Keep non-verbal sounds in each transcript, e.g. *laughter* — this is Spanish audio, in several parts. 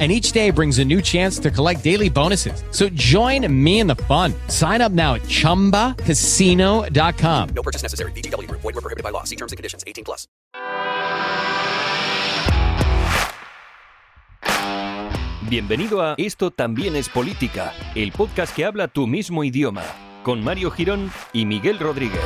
And each day brings a new chance to collect daily bonuses. So join me in the fun. Sign up now at chumbacasino.com. No purchase necessary. VGW Group. Void were prohibited by law. See terms and conditions. 18 plus. Bienvenido a Esto también es política, el podcast que habla tu mismo idioma, con Mario Girón y Miguel Rodríguez.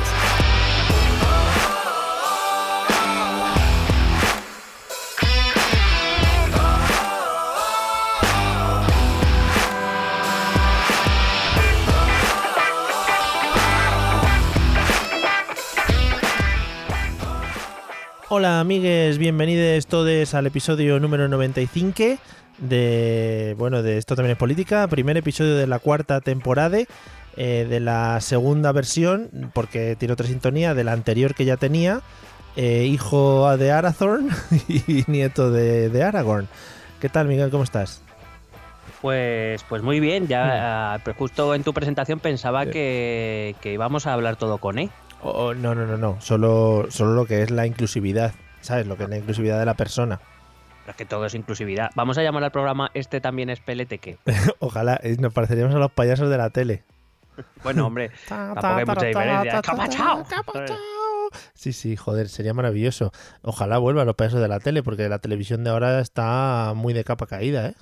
Hola amigues, bienvenidos todos al episodio número 95 de, bueno, de Esto también es política, primer episodio de la cuarta temporada, eh, de la segunda versión, porque tiene otra sintonía, de la anterior que ya tenía, eh, hijo de Arathorn *laughs* y nieto de, de Aragorn. ¿Qué tal Miguel, cómo estás? Pues, pues muy bien, ya ah, justo en tu presentación pensaba que, que íbamos a hablar todo con E. Oh, oh, no, no, no, no, solo, solo lo que es la inclusividad, ¿sabes? Lo que es la inclusividad de la persona. Pero es que todo es inclusividad. Vamos a llamar al programa Este también es Peleteque. *laughs* Ojalá, eh, nos pareceríamos a los payasos de la tele. Bueno, hombre, *laughs* tampoco hay mucha diferencia. ¡Capachao! Sí, sí, joder, sería maravilloso. Ojalá vuelvan los payasos de la tele, porque la televisión de ahora está muy de capa caída, ¿eh?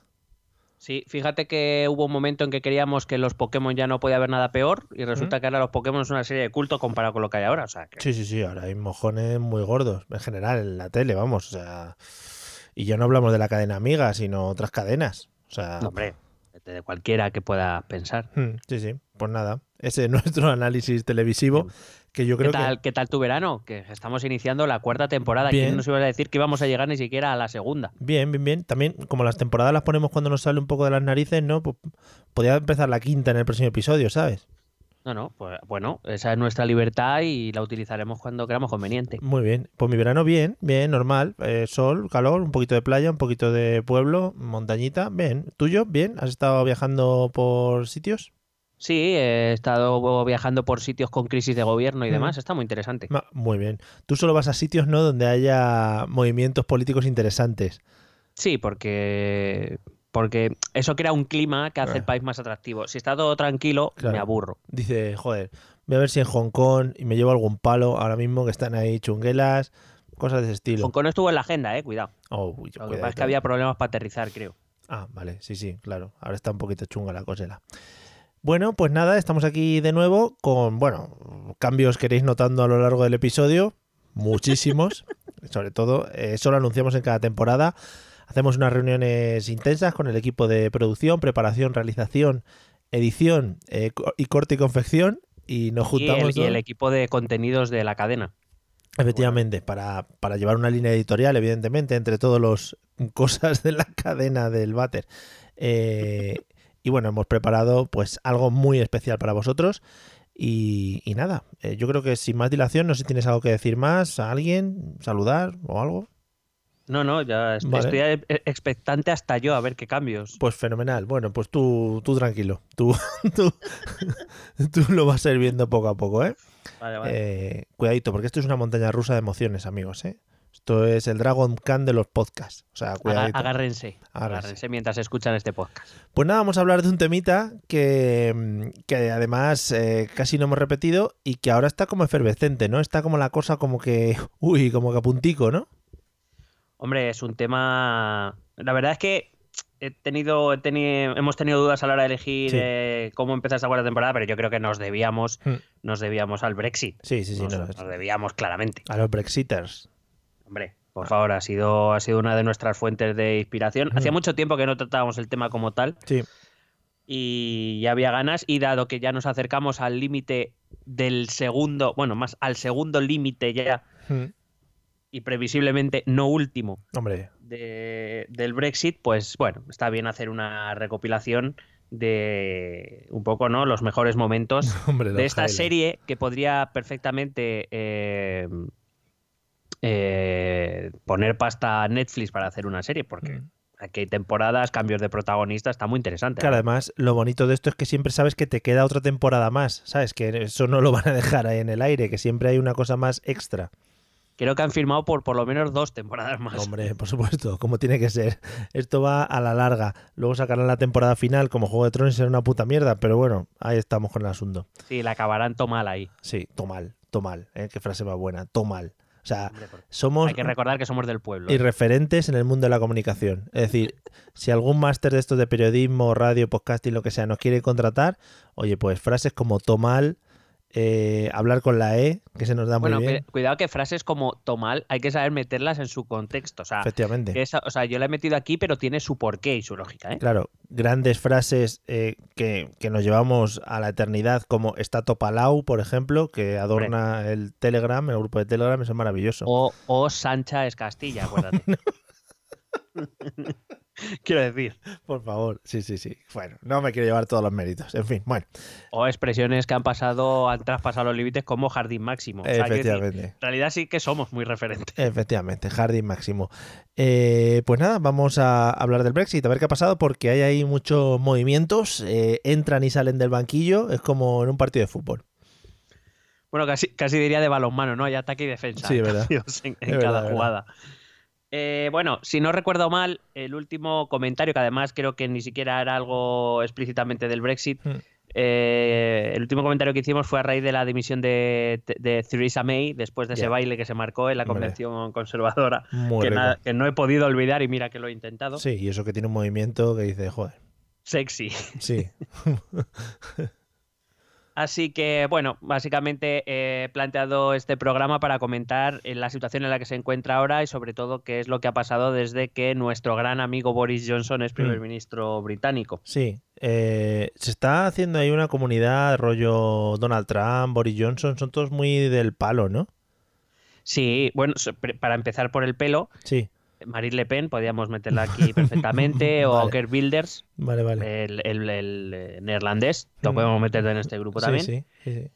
Sí, fíjate que hubo un momento en que queríamos que los Pokémon ya no podía haber nada peor y resulta que ahora los Pokémon es una serie de culto comparado con lo que hay ahora. O sea, que- Sí, sí, sí, ahora hay mojones muy gordos, en general, en la tele, vamos, o sea... Y ya no hablamos de la cadena amiga, sino otras cadenas. O sea... no, hombre, de cualquiera que pueda pensar. hmm, Sí, sí, pues nada. Ese es nuestro *laughs* análisis televisivo, que yo ¿Qué creo tal, que... ¿Qué tal tu verano? Que estamos iniciando la cuarta temporada. Bien. ¿Quién nos iba a decir que íbamos a llegar ni siquiera a la segunda? Bien, bien, bien. También, como las temporadas las ponemos cuando nos sale un poco de las narices, ¿no? Pues podría empezar la quinta en el próximo episodio, ¿sabes? No, no, pues bueno, esa es nuestra libertad y la utilizaremos cuando creamos conveniente. Muy bien. Pues mi verano bien, bien, normal. Eh, sol, calor, un poquito de playa, un poquito de pueblo, montañita, bien. ¿Tuyo? Bien. ¿Has estado viajando por sitios? Sí, he estado viajando por sitios con crisis de gobierno y Mm. demás, está muy interesante. Muy bien. Tú solo vas a sitios, ¿no? Donde haya movimientos políticos interesantes. Sí, porque porque eso crea un clima que hace el país más atractivo. Si está todo tranquilo, Claro. me aburro. Dice, joder, voy a ver si en Hong Kong y me llevo algún palo ahora mismo que están ahí chunguelas, cosas de ese estilo. Hong Kong no estuvo en la agenda, eh, cuidado. Oh, uy, Lo que pasa es que había problemas para aterrizar, creo. Ah, vale, sí, sí, claro. Ahora está un poquito chunga la cosela. Bueno, pues nada, estamos aquí de nuevo con, bueno, cambios que iréis notando a lo largo del episodio, muchísimos. *laughs* Sobre todo, eh, eso lo anunciamos en cada temporada. Hacemos unas reuniones intensas con el equipo de producción, preparación, realización, edición eh, y corte y confección. Y nos Y juntamos el, y el equipo de contenidos de la cadena. Efectivamente, para, para llevar una línea editorial, evidentemente, entre todos los cosas de la *laughs* cadena del váter. Eh, y bueno, hemos preparado pues algo muy especial para vosotros. Y, y nada, eh, yo creo que sin más dilación, no sé si tienes algo que decir más, a alguien, saludar o algo. No, no, ya Vale. estoy e- expectante hasta yo a ver qué cambios. Pues fenomenal. Bueno, pues tú, tú tranquilo. Tú, *laughs* tú, *laughs* tú lo vas a ir viendo poco a poco, ¿eh? Vale, vale. Eh, cuidadito, porque esto es una montaña rusa de emociones, amigos, ¿eh? Esto es el Dragon Khan de los podcasts. O sea, cuidadito. agárrense, Agárrense. agárrense mientras escuchan este podcast. Pues nada, vamos a hablar de un temita que, que además eh, casi no hemos repetido y que ahora está como efervescente, ¿no? Está como la cosa como que, *laughs* uy, como que a puntico, ¿no? Hombre, es un tema. La verdad es que he tenido, he tenido, hemos tenido dudas a la hora de elegir Sí. eh, cómo empezar esta cuarta temporada, pero yo creo que nos debíamos, Hmm. nos debíamos al Brexit. Sí, sí, sí. nos, no, nos debíamos claramente. a los Brexiters. Hombre, por favor, ha sido, ha sido una de nuestras fuentes de inspiración. Hacía mucho tiempo que no tratábamos el tema como tal Sí, y ya había ganas. Y dado que ya nos acercamos al límite del segundo, bueno, más al segundo límite ya, Mm. y previsiblemente no último, hombre, de- del Brexit, pues bueno, está bien hacer una recopilación de un poco, ¿no? Los mejores momentos *laughs* hombre. de esta serie que podría perfectamente eh, eh, poner pasta a Netflix para hacer una serie, porque Mm. aquí hay temporadas, cambios de protagonista, está muy interesante. Claro, además, lo bonito de esto es que siempre sabes que te queda otra temporada más, ¿sabes? Que eso no lo *laughs* van a dejar ahí en el aire, que siempre hay una cosa más extra. Creo que han firmado por por lo menos dos temporadas más. Hombre, por supuesto, como tiene que ser. Esto va a la larga. Luego sacarán la temporada final como Juego de Tronos será una puta mierda, pero bueno, ahí estamos con el asunto. Sí, la acabarán mal ahí. Sí, tomal, tomal, ¿eh? Qué frase más buena, tomal. O sea, somos Hay que recordar que somos del pueblo. ¿eh? irreferentes en el mundo de la comunicación. Es decir, si algún máster de estos de periodismo, radio, podcasting, lo que sea, nos quiere contratar, oye, pues frases como tomal, eh, hablar con la E, que se nos da Bueno, muy bien. cu- cuidado que frases como tomal hay que saber meterlas en su contexto. O sea, Efectivamente. que esa- o sea, yo la he metido aquí, pero tiene su porqué y su lógica. ¿eh? Claro, grandes frases eh, que, que nos llevamos a la eternidad, como está Topalau, por ejemplo, que adorna el Telegram, el grupo de Telegram, eso es maravilloso. O, o Sancha es Castilla, acuérdate. *laughs* *laughs* Quiero decir. Por favor, sí, sí, sí. Bueno, no me quiero llevar todos los méritos. En fin, bueno, O expresiones que han pasado, han traspasado los límites como jardín máximo. O sea, quiero decir, efectivamente. en realidad sí que somos muy referentes. Efectivamente, jardín máximo. Eh, pues nada, vamos a hablar del Brexit, a ver qué ha pasado, porque hay ahí muchos movimientos, eh, entran y salen del banquillo, es como en un partido de fútbol. Bueno, casi, casi diría de balonmano, ¿no? Hay ataque y defensa. Sí, verdad. En, en Es cada verdad, jugada. Eh, bueno, si no recuerdo mal, el último comentario, que además creo que ni siquiera era algo explícitamente del Brexit, Hmm. eh, el último comentario que hicimos fue a raíz de la dimisión de, de Theresa May, después de ese baile que se marcó en la Hombre. convención conservadora, que, nada- que no he podido olvidar y mira que lo he intentado. Sí, y eso que tiene un movimiento que dice, joder, Sexy. sí. *laughs* Así que, bueno, básicamente he planteado este programa para comentar eh, la situación en la que se encuentra ahora y sobre todo qué es lo que ha pasado desde que nuestro gran amigo Boris Johnson es primer Mm. ministro británico. Sí, eh, se está haciendo ahí una comunidad rollo Donald Trump, Boris Johnson, son todos muy del palo, ¿no? Sí, bueno, para empezar por el pelo, Sí, Marine Le Pen, podríamos meterla aquí *laughs* perfectamente, o Vale. Vale, vale. el, el- el, eh, neerlandés, lo Mm. podemos meter en este grupo también. Sí, sí.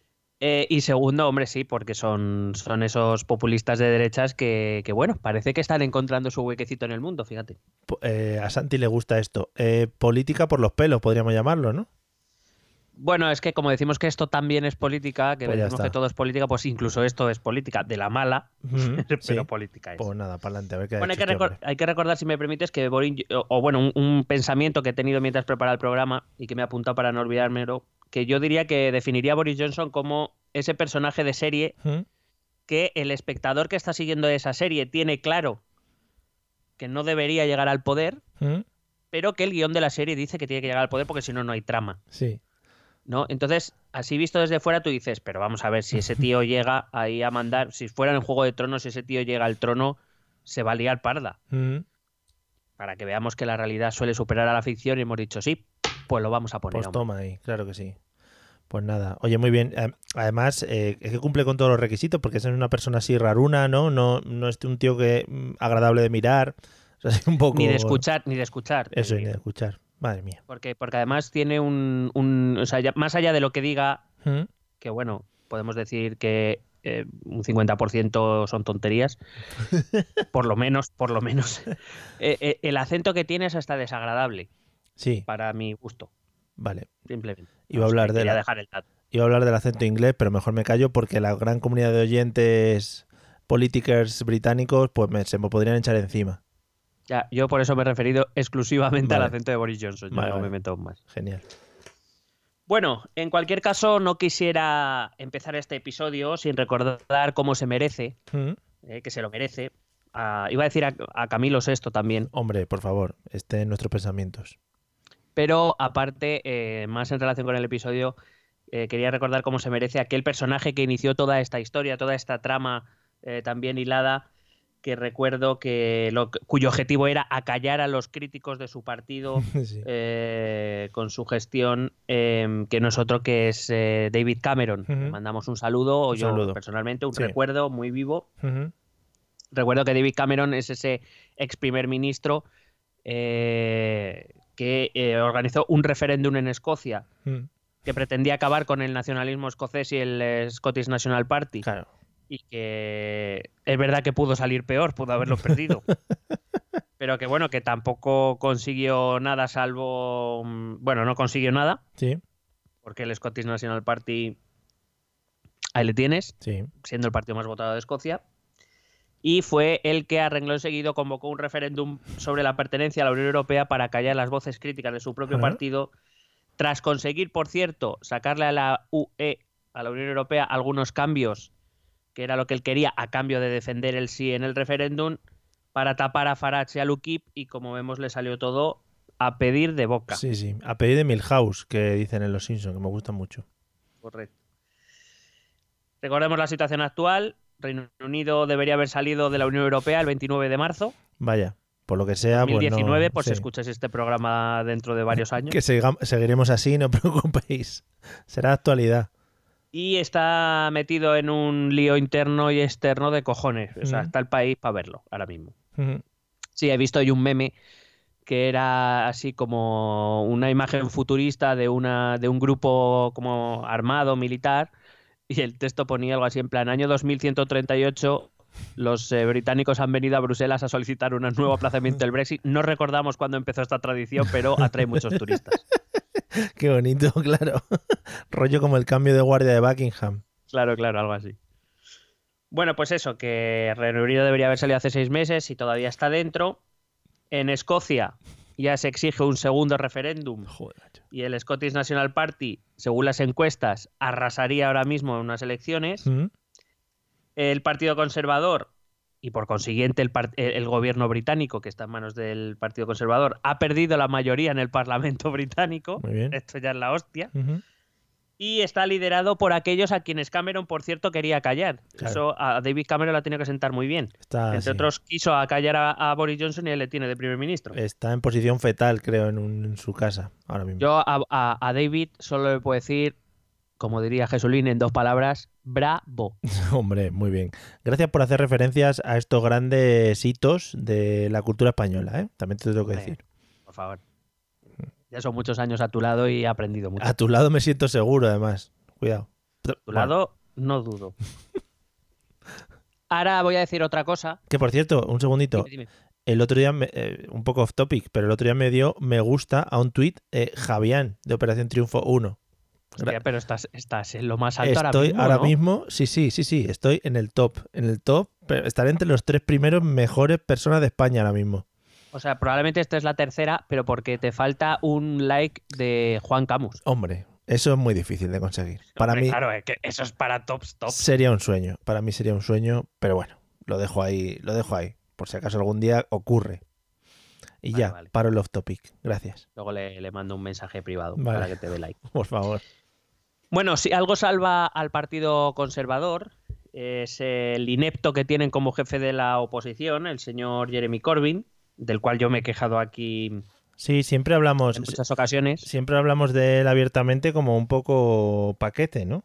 Eh, y segundo, hombre, sí, porque son, son esos populistas de derechas que, que, bueno, parece que están encontrando su huequecito en el mundo, fíjate. Eh, a Santi le gusta esto. Eh, política por los pelos, podríamos llamarlo, ¿no? Bueno, es que como decimos que esto también es política, que Pues decimos que todo es política, pues incluso esto es política, de la mala, *laughs* pero sí. política es. Pues nada, para adelante, a ver qué Bueno, hay que, este hay que recordar, si me permites, que Boris, o, o bueno, un, un pensamiento que he tenido mientras preparaba el programa y que me he apuntado para no olvidármelo, que yo diría que definiría a Boris Johnson como ese personaje de serie que el espectador que está siguiendo esa serie tiene claro que no debería llegar al poder, pero que el guion de la serie dice que tiene que llegar al poder porque si no, no hay trama. Sí, ¿no? Entonces, así visto desde fuera, tú dices, pero vamos a ver, si ese tío *laughs* llega ahí a mandar, si fuera en el Juego de Tronos, si ese tío llega al trono, se va a liar parda. ujú, Para que veamos que la realidad suele superar a la ficción y hemos dicho, sí, pues lo vamos a poner. pues hombre". toma ahí, claro que sí. Pues nada, oye, muy bien. Eh, Además, eh, es que cumple con todos los requisitos, porque es una persona así raruna, ¿no? No, no es un tío que mm, agradable de mirar. *laughs* O sea, es un poco... Ni de escuchar, ni de escuchar. Eso, ni de escuchar. Madre mía. Porque, porque además tiene un, un- O sea, ya- más allá de lo que diga, Ujú, que bueno, podemos decir que eh, un 50% son tonterías, *laughs* por lo menos, por lo menos. *laughs* Eh, eh, el acento que tiene es hasta desagradable, Sí, para mi gusto. vale. Simplemente. Iba a hablar de la- dejar el dato. Iba a hablar del acento inglés, pero mejor me callo porque la gran comunidad de oyentes politikers británicos pues me- se me podrían echar encima. Ya, yo por eso me he referido exclusivamente al acento de Boris Johnson. ya Vale, no vale. me meto más. Genial. Bueno, en cualquier caso, no quisiera empezar este episodio sin recordar cómo se merece, Ujú. eh, que se lo merece. a- iba a decir a, a Camilo VI también, Hombre, por favor, esté en nuestros pensamientos. pero aparte, eh, más en relación con el episodio, eh, quería recordar cómo se merece aquel personaje que inició toda esta historia, toda esta trama también hilada, que recuerdo que lo, cuyo objetivo era acallar a los críticos de su partido *laughs* Sí. eh, con su gestión, eh, que no es otro que es eh, David Cameron. Mandamos un saludo, o yo saludo. personalmente, un Sí. recuerdo muy vivo. Recuerdo que David Cameron es ese ex primer ministro eh, que organizó un referéndum en Escocia que pretendía acabar con el nacionalismo escocés y el Scottish National Party. Claro. Y que es verdad que pudo salir peor, pudo haberlo perdido. *laughs* pero que bueno, que tampoco consiguió nada salvo, mm, bueno, no consiguió nada, Sí, porque el Scottish National Party, ahí le tienes, sí. siendo el partido más votado de Escocia. Y fue el que a renglón seguido convocó un referéndum sobre la pertenencia a la Unión Europea para callar las voces críticas de su propio partido, tras conseguir, por cierto, sacarle a la UE, a la Unión Europea, algunos cambios, que era lo que él quería, a cambio de defender el sí en el referéndum, para tapar a Farage y a UKIP, y como vemos le salió todo a pedir de boca. Sí, sí. A pedir de Milhouse, que dicen en Los Simpsons, que me gusta mucho. Correcto. Recordemos la situación actual. Reino Unido debería haber salido de la Unión Europea el 29 de marzo Vaya, por lo que sea, pues no- 2019, por si sí. escuches este programa dentro de varios *laughs* años. Que seguiremos así, no preocupéis. Será actualidad. Y está metido en un lío interno y externo de cojones. O sea, está el país para verlo ahora mismo. Sí, he visto hoy un meme que era así como una imagen futurista de, una, de un grupo como armado, militar, y el texto ponía algo así en plan, año 2138, los eh, británicos han venido a Bruselas a solicitar un nuevo aplazamiento del Brexit. No recordamos cuándo empezó esta tradición, pero atrae muchos turistas. *laughs* Qué bonito, *laughs* claro. Rollo como el cambio de guardia de Buckingham. Claro, claro, algo así. Bueno, pues eso, que Reino Unido debería haber salido hace seis meses y todavía está dentro. En Escocia ya se exige un segundo referéndum y el Scottish National Party, según las encuestas, arrasaría ahora mismo en unas elecciones. Ujú. El Partido Conservador y por consiguiente el, gobierno británico, que está en manos del Partido Conservador, ha perdido la mayoría en el Parlamento *laughs* británico. Muy bien. Esto ya es la hostia. Y está liderado por aquellos a quienes Cameron, por cierto, quería callar. Claro. Eso a David Cameron la tiene que sentar muy bien. Está, Entre sí. otros, quiso acallar a, a Boris Johnson y él le tiene de primer ministro. Está en posición fetal, creo, en, un- en su casa ahora mismo. Yo a, a- a David solo le puedo decir, como diría Jesulín en dos palabras, bravo. *laughs* Hombre, muy bien. Gracias por hacer referencias a estos grandes hitos de la cultura española, ¿eh? También te tengo que decir. Por favor. Ya son muchos años a tu lado y he aprendido mucho. A tu lado me siento seguro, además. Cuidado. A tu lado, no dudo. *laughs* Ahora voy a decir otra cosa. Que por cierto, un segundito. Dime, dime. El otro día, me- eh, un poco off topic, pero el otro día me dio me gusta a un tuit eh, Javián de Operación Triunfo 1. Hostia, pero estás, estás en lo más alto Estoy ahora mismo. ¿no? sí, sí, sí, sí, estoy en el top, en el top, pero estaré entre los tres primeros mejores personas de España ahora mismo. O sea, probablemente esta es la tercera, pero porque te falta un like de Juan Camus. Hombre, eso es muy difícil de conseguir. Para Hombre, mí Claro, es que eso es para tops, tops. sería un sueño, para mí sería un sueño, pero bueno, lo dejo ahí, lo dejo ahí, por si acaso algún día ocurre. Y Vale, ya, vale. paro el off topic. Gracias, Luego le, le mando un mensaje privado Vale. para que te dé like. *laughs* por favor. Bueno, si algo salva al Partido Conservador es el inepto que tienen como jefe de la oposición, el señor Jeremy Corbyn, del cual yo me he quejado aquí en Sí, siempre hablamos, muchas ocasiones. siempre hablamos de él abiertamente como un poco paquete, ¿no?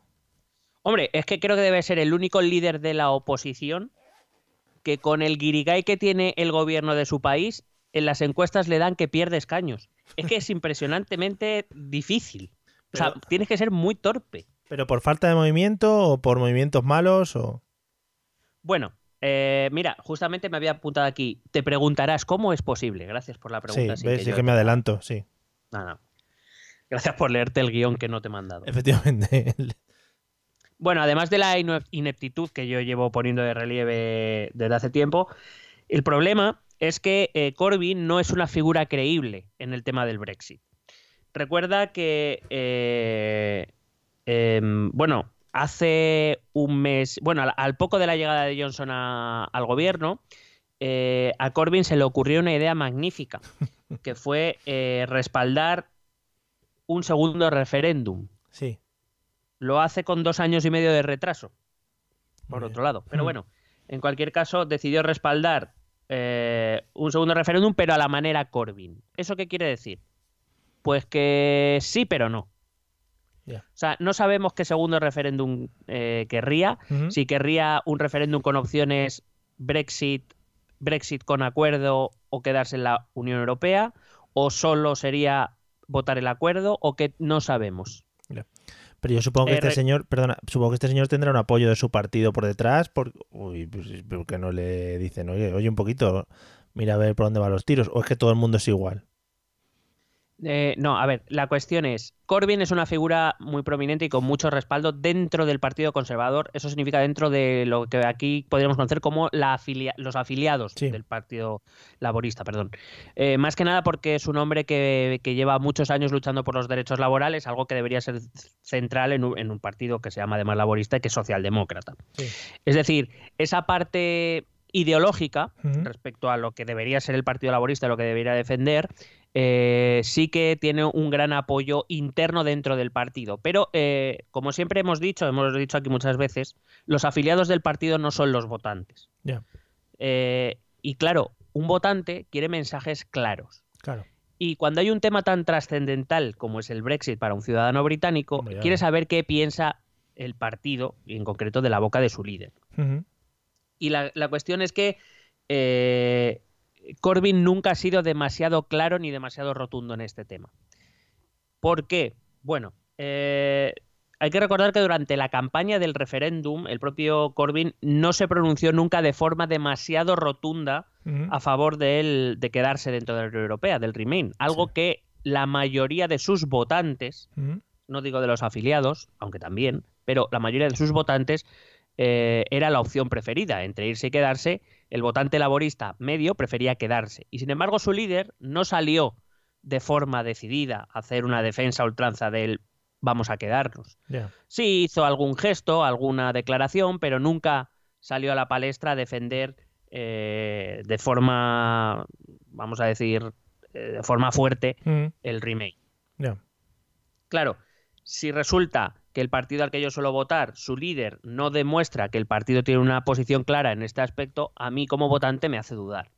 Hombre, es que creo que debe ser el único líder de la oposición que con el guirigay que tiene el gobierno de su país, en las encuestas le dan que pierde escaños. Es que es *laughs* impresionantemente difícil. O sea, tienes que ser muy torpe. Pero por falta de movimiento o por movimientos malos o Bueno, eh, mira, justamente me había apuntado aquí. Te preguntarás cómo es posible. Gracias por la sí, pregunta. sin ves, que sí que me adelanto, sí, No, no. Gracias por leerte el guion que no te he mandado. efectivamente. Bueno, además de la ine- ineptitud que yo llevo poniendo de relieve desde hace tiempo, el problema es que eh, Corbyn no es una figura creíble en el tema del Brexit. Recuerda que, eh, em, bueno, hace un mes, bueno, al, al poco de la llegada de Johnson a- al gobierno, eh, a Corbyn se le ocurrió una idea magnífica, *laughs* que fue eh, respaldar un segundo referéndum Sí, lo hace con dos años y medio de retraso, por otro lado. Pero Mm. bueno, en cualquier caso, decidió respaldar eh, un segundo referéndum, pero a la manera Corbyn. ¿Eso qué quiere decir? Pues que sí, pero no. O sea, no sabemos qué segundo referéndum eh, querría. Si querría un referéndum con opciones Brexit, Brexit con acuerdo o quedarse en la Unión Europea, o solo sería votar el acuerdo, o que no sabemos. Pero Pero yo supongo que Eh, este señor, perdona, supongo que este señor tendrá un apoyo de su partido por detrás, por, uy, pues, ¿por qué no le dicen, oye, oye un poquito, mira a ver por dónde van los tiros? ¿O es que todo el mundo es igual? Eh, no, a ver, la cuestión es, Corbyn es una figura muy prominente y con mucho respaldo dentro del Partido Conservador. Eso significa dentro de lo que aquí podríamos conocer como la afilia- los afiliados Sí. del Partido Laborista. Perdón. Eh, más que nada porque es un hombre que, que lleva muchos años luchando por los derechos laborales, algo que debería ser central en un, en un partido que se llama además laborista y que es socialdemócrata. Sí. Es decir, esa parte ideológica respecto a lo que debería ser el Partido Laborista, lo que debería defender, eh, sí que tiene un gran apoyo interno dentro del partido. Pero, eh, como siempre hemos dicho, hemos dicho aquí muchas veces, los afiliados del partido no son los votantes. Eh, y claro, un votante quiere mensajes claros. claro. Y cuando hay un tema tan trascendental como es el Brexit para un ciudadano británico, Hombre, quiere saber qué piensa el partido, y en concreto de la boca de su líder. Y la, la cuestión es que eh, Corbyn nunca ha sido demasiado claro ni demasiado rotundo en este tema. ¿Por qué? Bueno, eh, hay que recordar que durante la campaña del referéndum, el propio Corbyn no se pronunció nunca de forma demasiado rotunda a favor de, él, de quedarse dentro de la Unión Europea, del Remain. Algo Sí. que la mayoría de sus votantes no digo de los afiliados, aunque también, pero la mayoría de sus votantes eh, era la opción preferida. Entre irse y quedarse, el votante laborista medio prefería quedarse. Y sin embargo, su líder no salió de forma decidida a hacer una defensa a ultranza del vamos a quedarnos. Sí hizo algún gesto, alguna declaración, pero nunca salió a la palestra a defender eh, de forma, vamos a decir, eh, de forma fuerte Ujú. el remake. Claro, si resulta que el partido al que yo suelo votar, su líder, no demuestra que el partido tiene una posición clara en este aspecto, a mí como votante me hace dudar.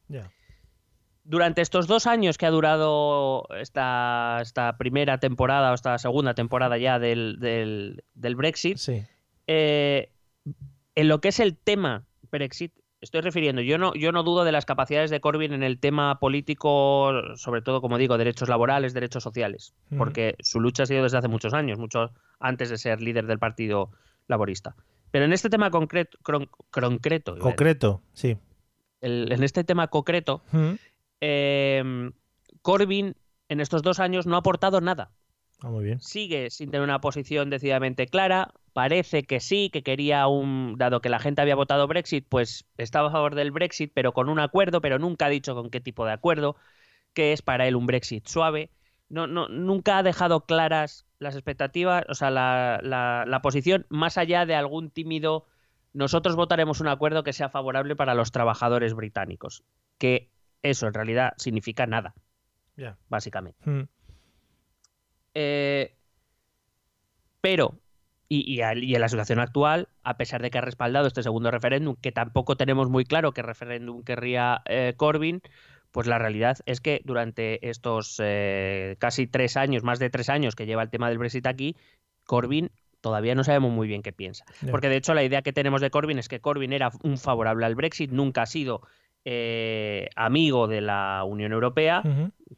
Durante estos dos años que ha durado esta, esta primera temporada o esta segunda temporada ya del, del- del Brexit, Sí. eh, en lo que es el tema Brexit, estoy refiriendo, yo no, yo no dudo de las capacidades de Corbyn en el tema político, sobre todo, como digo, derechos laborales, derechos sociales, porque su lucha ha sido desde hace muchos años, mucho antes de ser líder del Partido Laborista. Pero en este tema concreto, cron- concreto, Concreto, sí. el- en este tema concreto, eh, Corbyn en estos dos años no ha aportado nada Ah, muy bien. sigue sin tener una posición decididamente clara. Parece que sí, que quería un. Dado que la gente había votado Brexit, pues estaba a favor del Brexit, pero con un acuerdo, pero nunca ha dicho con qué tipo de acuerdo, que es para él un Brexit suave. No, no, nunca ha dejado claras las expectativas, o sea, la, la- la posición, más allá de algún tímido. Nosotros votaremos un acuerdo que sea favorable para los trabajadores británicos. Que eso en realidad significa nada, Ya. básicamente. Ujú. Eh, pero, y, y la situación actual, a pesar de que ha respaldado este segundo referéndum, que tampoco tenemos muy claro qué referéndum querría eh, Corbyn, pues la realidad es que durante estos eh, casi tres años, más de tres años que lleva el tema del Brexit aquí, Corbyn todavía no sabemos muy bien qué piensa. Porque de hecho la idea que tenemos de Corbyn es que Corbyn era un favorable al Brexit, nunca ha sido eh, amigo de la Unión Europea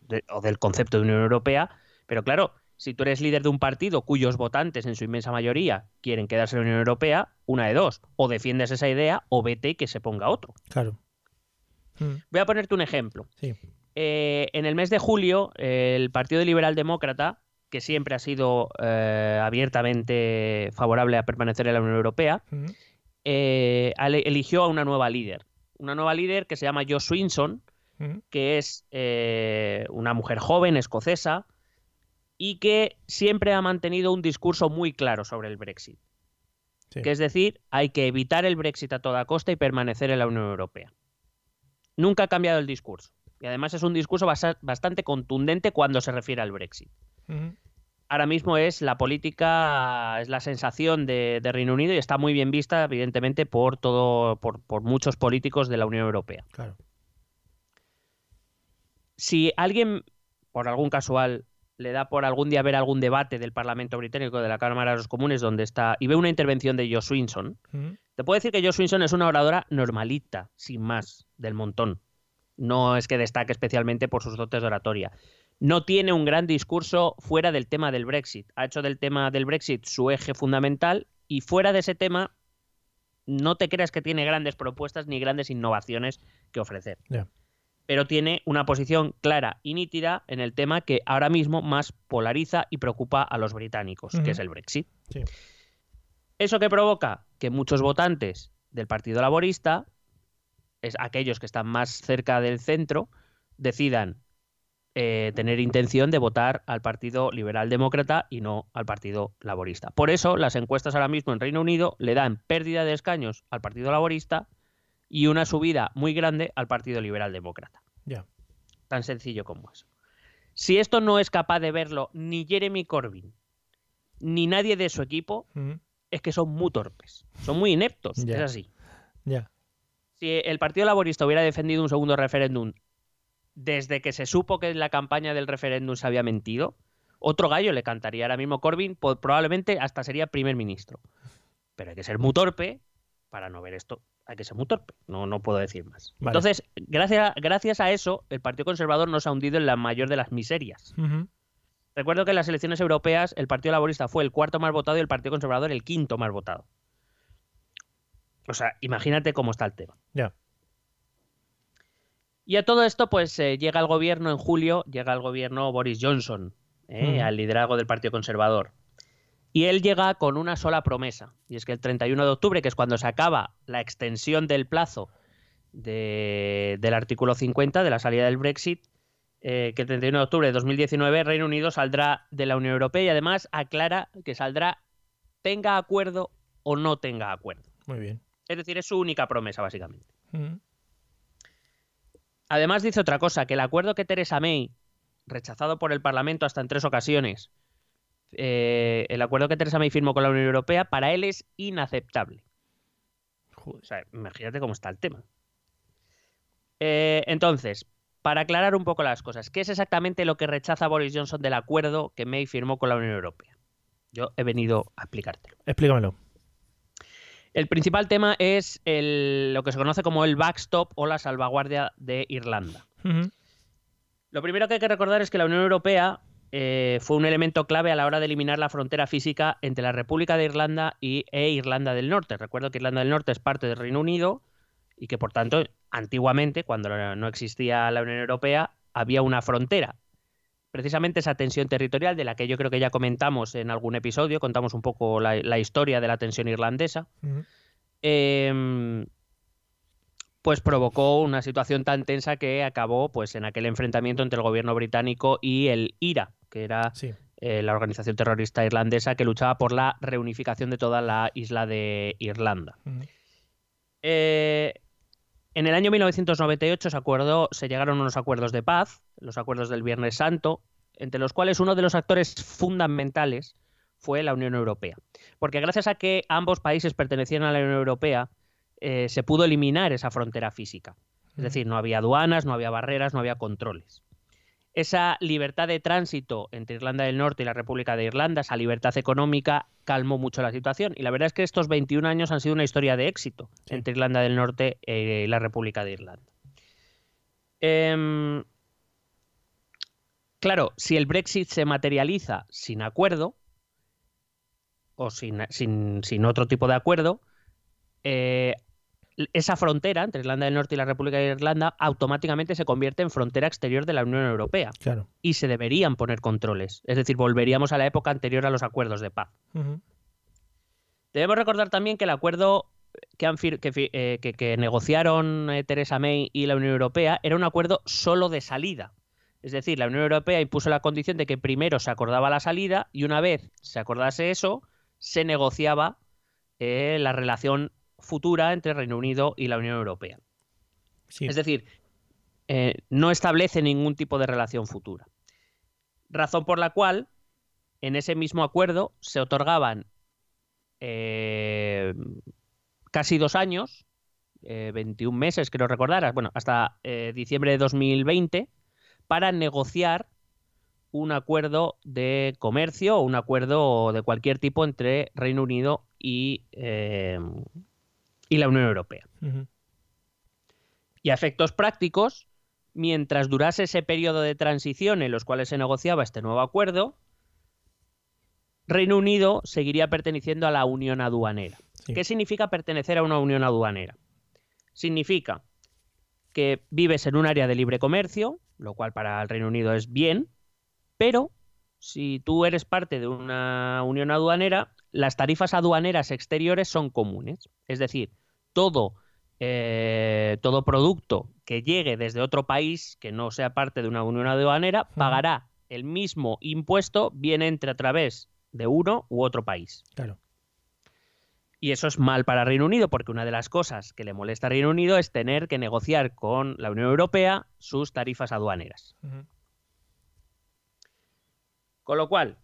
de- o del concepto de Unión Europea, pero claro, si tú eres líder de un partido cuyos votantes en su inmensa mayoría quieren quedarse en la Unión Europea, una de dos, o defiendes esa idea o vete y que se ponga otro. Claro. Ujú. Voy a ponerte un ejemplo. Sí. Eh, en el mes de julio, eh, el Partido Liberal Demócrata, que siempre ha sido eh, abiertamente favorable a permanecer en la Unión Europea, Ujú. eh, eligió a una nueva líder. Una nueva líder que se llama Jo Swinson, Ujú. que es eh, una mujer joven, escocesa, y que siempre ha mantenido un discurso muy claro sobre el Brexit. Sí. Que es decir, hay que evitar el Brexit a toda costa y permanecer en la Unión Europea. Nunca ha cambiado el discurso. Y además es un discurso bastante contundente cuando se refiere al Brexit. Ahora mismo es la política, es la sensación de, de Reino Unido y está muy bien vista, evidentemente, por todo, por, por muchos políticos de la Unión Europea. Claro. si alguien, por algún casual, le da por algún día ver algún debate del Parlamento británico, de la Cámara de los Comunes, donde está, y ve una intervención de Joe Swinson, Ujú. te puedo decir que Joe Swinson es una oradora normalita, sin más, del montón. No es que destaque especialmente por sus dotes de oratoria. no tiene un gran discurso fuera del tema del Brexit. Ha hecho del tema del Brexit su eje fundamental y fuera de ese tema no te creas que tiene grandes propuestas ni grandes innovaciones que ofrecer. Pero tiene una posición clara y nítida en el tema que ahora mismo más polariza y preocupa a los británicos, que es el Brexit. Sí. ¿Eso que provoca? Que muchos votantes del Partido Laborista, es aquellos que están más cerca del centro, decidan eh, tener intención de votar al Partido Liberal Demócrata y no al Partido Laborista. Por eso, las encuestas ahora mismo en Reino Unido le dan pérdida de escaños al Partido Laborista y una subida muy grande al Partido Liberal Demócrata. Ya. Tan sencillo como eso. Si esto no es capaz de verlo ni Jeremy Corbyn ni nadie de su equipo, Ujú. es que son muy torpes, son muy ineptos, Ya. es así. Ya. Si el Partido Laborista hubiera defendido un segundo referéndum desde que se supo que en la campaña del referéndum se había mentido, otro gallo le cantaría ahora mismo Corbyn, probablemente hasta sería primer ministro. Pero hay que ser muy torpe para no ver esto. Hay que ser muy torpe, no, no puedo decir más. Vale. Entonces, gracias, gracias a eso, el Partido Conservador no se ha hundido en la mayor de las miserias. Recuerdo que en las elecciones europeas el Partido Laborista fue el cuarto más votado y el Partido Conservador el quinto más votado. O sea, imagínate cómo está el tema. Ya. Y a todo esto, pues eh, llega el gobierno en julio, llega el gobierno Boris Johnson, eh, al liderazgo del Partido Conservador. Y él llega con una sola promesa, y es que el 31 de octubre, que es cuando se acaba la extensión del plazo de- del artículo 50 de la salida del Brexit, eh, que el 31 de octubre de 2019 Reino Unido saldrá de la Unión Europea y además aclara que saldrá tenga acuerdo o no tenga acuerdo. Muy bien. Es decir, es su única promesa, básicamente. Ujú. Además dice otra cosa, que el acuerdo que Theresa May, rechazado por el Parlamento hasta en tres ocasiones, eh, el acuerdo que Theresa May firmó con la Unión Europea, para él es inaceptable. O sea, imagínate cómo está el tema. Eh, entonces, para aclarar un poco las cosas, ¿qué es exactamente lo que rechaza Boris Johnson del acuerdo que May firmó con la Unión Europea? Yo he venido a explicártelo. Explícamelo. El principal tema es el- lo que se conoce como el backstop o la salvaguardia de Irlanda. Lo primero que hay que recordar es que la Unión Europea eh, fue un elemento clave a la hora de eliminar la frontera física entre la República de Irlanda y, e Irlanda del Norte. Recuerdo que Irlanda del Norte es parte del Reino Unido y que, por tanto, antiguamente, cuando no existía la Unión Europea, había una frontera. Precisamente esa tensión territorial, de la que yo creo que ya comentamos en algún episodio, contamos un poco la, la historia de la tensión irlandesa, eh, pues provocó una situación tan tensa que acabó pues en aquel enfrentamiento entre el gobierno británico y el IRA, que era Sí. eh, la organización terrorista irlandesa que luchaba por la reunificación de toda la isla de Irlanda. Eh, en el año 1998 se, acordó, se llegaron unos acuerdos de paz, los acuerdos del Viernes Santo, entre los cuales uno de los actores fundamentales fue la Unión Europea. Porque gracias a que ambos países pertenecían a la Unión Europea, eh, se pudo eliminar esa frontera física. Es decir, no había aduanas, no había barreras, no había controles. Esa libertad de tránsito entre Irlanda del Norte y la República de Irlanda, esa libertad económica, calmó mucho la situación. Y la verdad es que estos 21 años han sido una historia de éxito Sí. entre Irlanda del Norte eh, y la República de Irlanda. Em, claro, si el Brexit se materializa sin acuerdo, o sin, sin- sin otro tipo de acuerdo, eh, esa frontera entre Irlanda del Norte y la República de Irlanda automáticamente se convierte en frontera exterior de la Unión Europea Claro. y se deberían poner controles. Es decir, volveríamos a la época anterior a los acuerdos de paz. Debemos recordar también que el acuerdo que, han fir- que, fi- eh, que- que negociaron eh, Theresa May y la Unión Europea era un acuerdo solo de salida. Es decir, la Unión Europea impuso la condición de que primero se acordaba la salida y una vez se acordase eso, se negociaba eh, la relación futura entre Reino Unido y la Unión Europea. Sí. Es decir, eh, no establece ningún tipo de relación futura. Razón por la cual, en ese mismo acuerdo, se otorgaban eh, casi dos años, eh, 21 meses, creo recordar, bueno, hasta eh, diciembre de 2020, para negociar un acuerdo de comercio o un acuerdo de cualquier tipo entre Reino Unido y, eh, y la Unión Europea. Y a efectos prácticos, mientras durase ese periodo de transición en los cuales se negociaba este nuevo acuerdo, Reino Unido seguiría perteneciendo a la Unión Aduanera. Sí. ¿Qué significa pertenecer a una Unión Aduanera? Significa que vives en un área de libre comercio, lo cual para el Reino Unido es bien, pero si tú eres parte de una unión aduanera, las tarifas aduaneras exteriores son comunes. Es decir, todo, eh, todo producto que llegue desde otro país que no sea parte de una unión aduanera pagará el mismo impuesto, bien entre a través de uno u otro país. Claro. Y eso es mal para Reino Unido, porque una de las cosas que le molesta a Reino Unido es tener que negociar con la Unión Europea sus tarifas aduaneras. Con lo cual,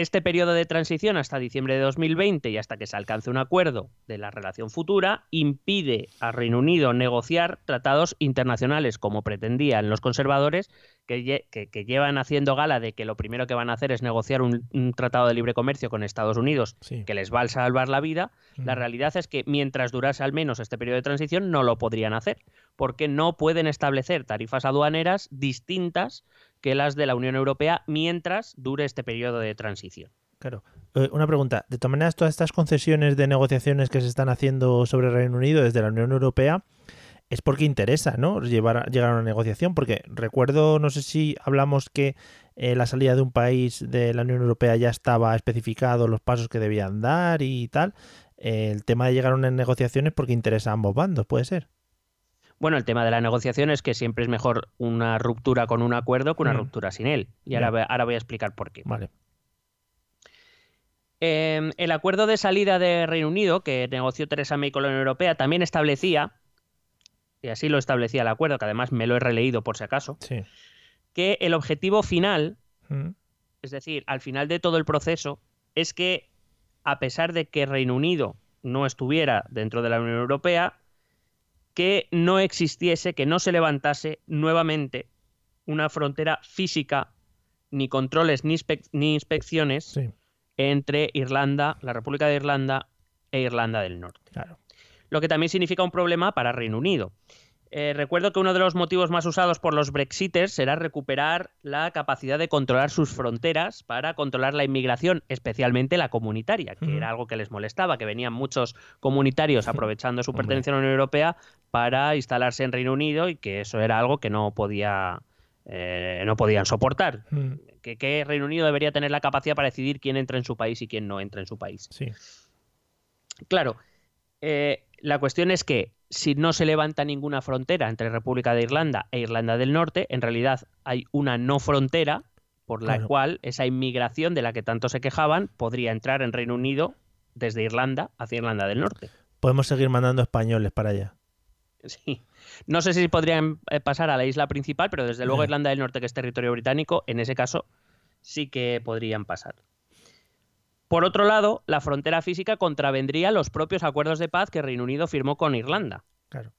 este periodo de transición hasta diciembre de 2020 y hasta que se alcance un acuerdo de la relación futura impide a Reino Unido negociar tratados internacionales como pretendían los conservadores que, lle- que- que llevan haciendo gala de que lo primero que van a hacer es negociar un, un tratado de libre comercio con Estados Unidos Sí. que les va a salvar la vida. La Ujú. realidad es que mientras durase al menos este periodo de transición no lo podrían hacer porque no pueden establecer tarifas aduaneras distintas que las de la Unión Europea mientras dure este periodo de transición. Claro. Eh, una pregunta. De todas maneras, todas estas concesiones de negociaciones que se están haciendo sobre el Reino Unido desde la Unión Europea es porque interesa, ¿no? Llevar llegar a una negociación. Porque recuerdo, no sé si hablamos que eh, la salida de un país de la Unión Europea ya estaba especificado los pasos que debían dar y tal. Eh, el tema de llegar a unas negociaciones porque interesa a ambos bandos, puede ser. Bueno, el tema de la negociación es que siempre es mejor una ruptura con un acuerdo que una Mm. ruptura sin él. Y ahora, ahora voy a explicar por qué. Vale. Eh, el acuerdo de salida de Reino Unido que negoció Theresa May con la Unión Europea también establecía, y así lo establecía el acuerdo, que además me lo he releído por si acaso, Sí. que el objetivo final Mm, Es decir, al final de todo el proceso, es que a pesar de que Reino Unido no estuviera dentro de la Unión Europea, que no existiese, que no se levantase nuevamente una frontera física, ni controles ni, inspec- ni inspecciones Sí, entre Irlanda, la República de Irlanda e Irlanda del Norte. claro. Lo que también significa un problema para Reino Unido. Eh, recuerdo que uno de los motivos más usados por los Brexiters será recuperar la capacidad de controlar sus fronteras para controlar la inmigración, especialmente la comunitaria, que era algo que les molestaba, que venían muchos comunitarios *laughs* aprovechando su pertenencia a la Unión Europea para instalarse en Reino Unido y que eso era algo que no podía eh, no podían soportar. Mm, Que, que Reino Unido debería tener la capacidad para decidir quién entra en su país y quién no entra en su país. Sí. Claro, eh, la cuestión es que si no se levanta ninguna frontera entre República de Irlanda e Irlanda del Norte, en realidad hay una no frontera por la Claro. cual esa inmigración de la que tanto se quejaban podría entrar en Reino Unido desde Irlanda hacia Irlanda del Norte. Podemos seguir mandando españoles para allá. Sí. No sé si podrían eh, pasar a la isla principal, pero desde luego. Irlanda del Norte, que es territorio británico, en ese caso sí que podrían pasar. Por otro lado, la frontera física contravendría los propios acuerdos de paz que Reino Unido firmó con Irlanda, Claro.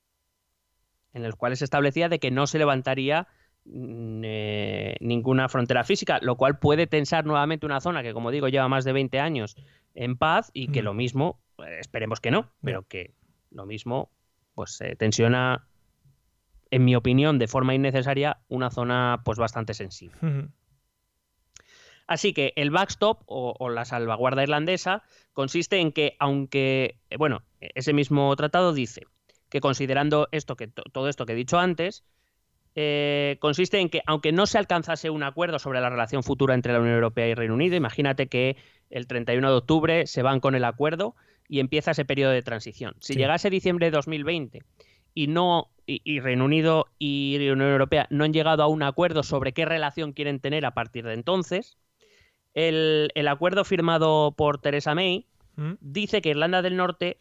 en los cuales se establecía de que no se levantaría mm, eh, ninguna frontera física, lo cual puede tensar nuevamente una zona que, como digo, lleva más de 20 años en paz y que Mm. lo mismo, eh, esperemos que no, pero que lo mismo pues se tensiona, en mi opinión, de forma innecesaria, una zona pues bastante sensible. Así que el backstop o, o la salvaguarda irlandesa consiste en que, aunque, eh, bueno, ese mismo tratado dice que considerando esto que to- todo esto que he dicho antes, eh, consiste en que, aunque no se alcanzase un acuerdo sobre la relación futura entre la Unión Europea y Reino Unido, imagínate que el 31 de octubre se van con el acuerdo y empieza ese periodo de transición. Si Sí. llegase diciembre de 2020 y no y, y Reino Unido y Unión Europea no han llegado a un acuerdo sobre qué relación quieren tener a partir de entonces, el, el acuerdo firmado por Theresa May Mm, dice que Irlanda del Norte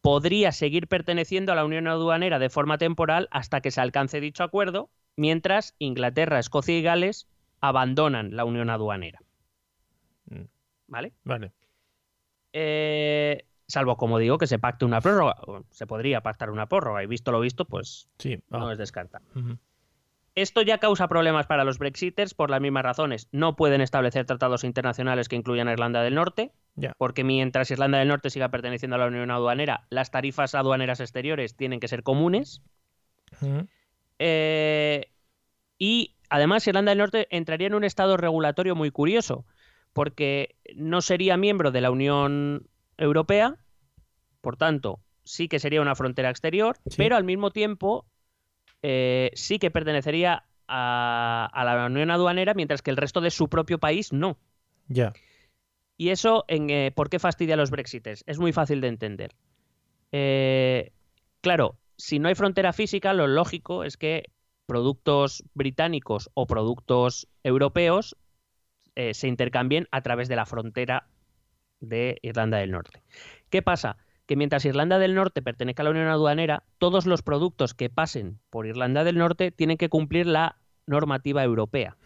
podría seguir perteneciendo a la Unión Aduanera de forma temporal hasta que se alcance dicho acuerdo, mientras Inglaterra, Escocia y Gales abandonan la Unión Aduanera. Mm. ¿Vale? Vale. Eh, salvo, como digo, que se pacte una prórroga. Se podría pactar una prórroga y visto lo visto, pues Sí. no es descartable. ujú. Esto ya causa problemas para los Brexiters por las mismas razones. No pueden establecer tratados internacionales que incluyan a Irlanda del Norte, porque mientras Irlanda del Norte siga perteneciendo a la Unión Aduanera, las tarifas aduaneras exteriores tienen que ser comunes. Eh, y además Irlanda del Norte entraría en un estado regulatorio muy curioso, porque no sería miembro de la Unión Europea, por tanto, sí que sería una frontera exterior, Sí. pero al mismo tiempo eh, sí que pertenecería a, a la Unión Aduanera, mientras que el resto de su propio país no. Ya. Y eso, en, eh, ¿por qué fastidia a los Brexiters? Es muy fácil de entender. Eh, claro, si no hay frontera física, lo lógico es que productos británicos o productos europeos eh, se intercambien a través de la frontera de Irlanda del Norte. ¿Qué pasa? Que mientras Irlanda del Norte pertenezca a la Unión Aduanera, todos los productos que pasen por Irlanda del Norte tienen que cumplir la normativa europea.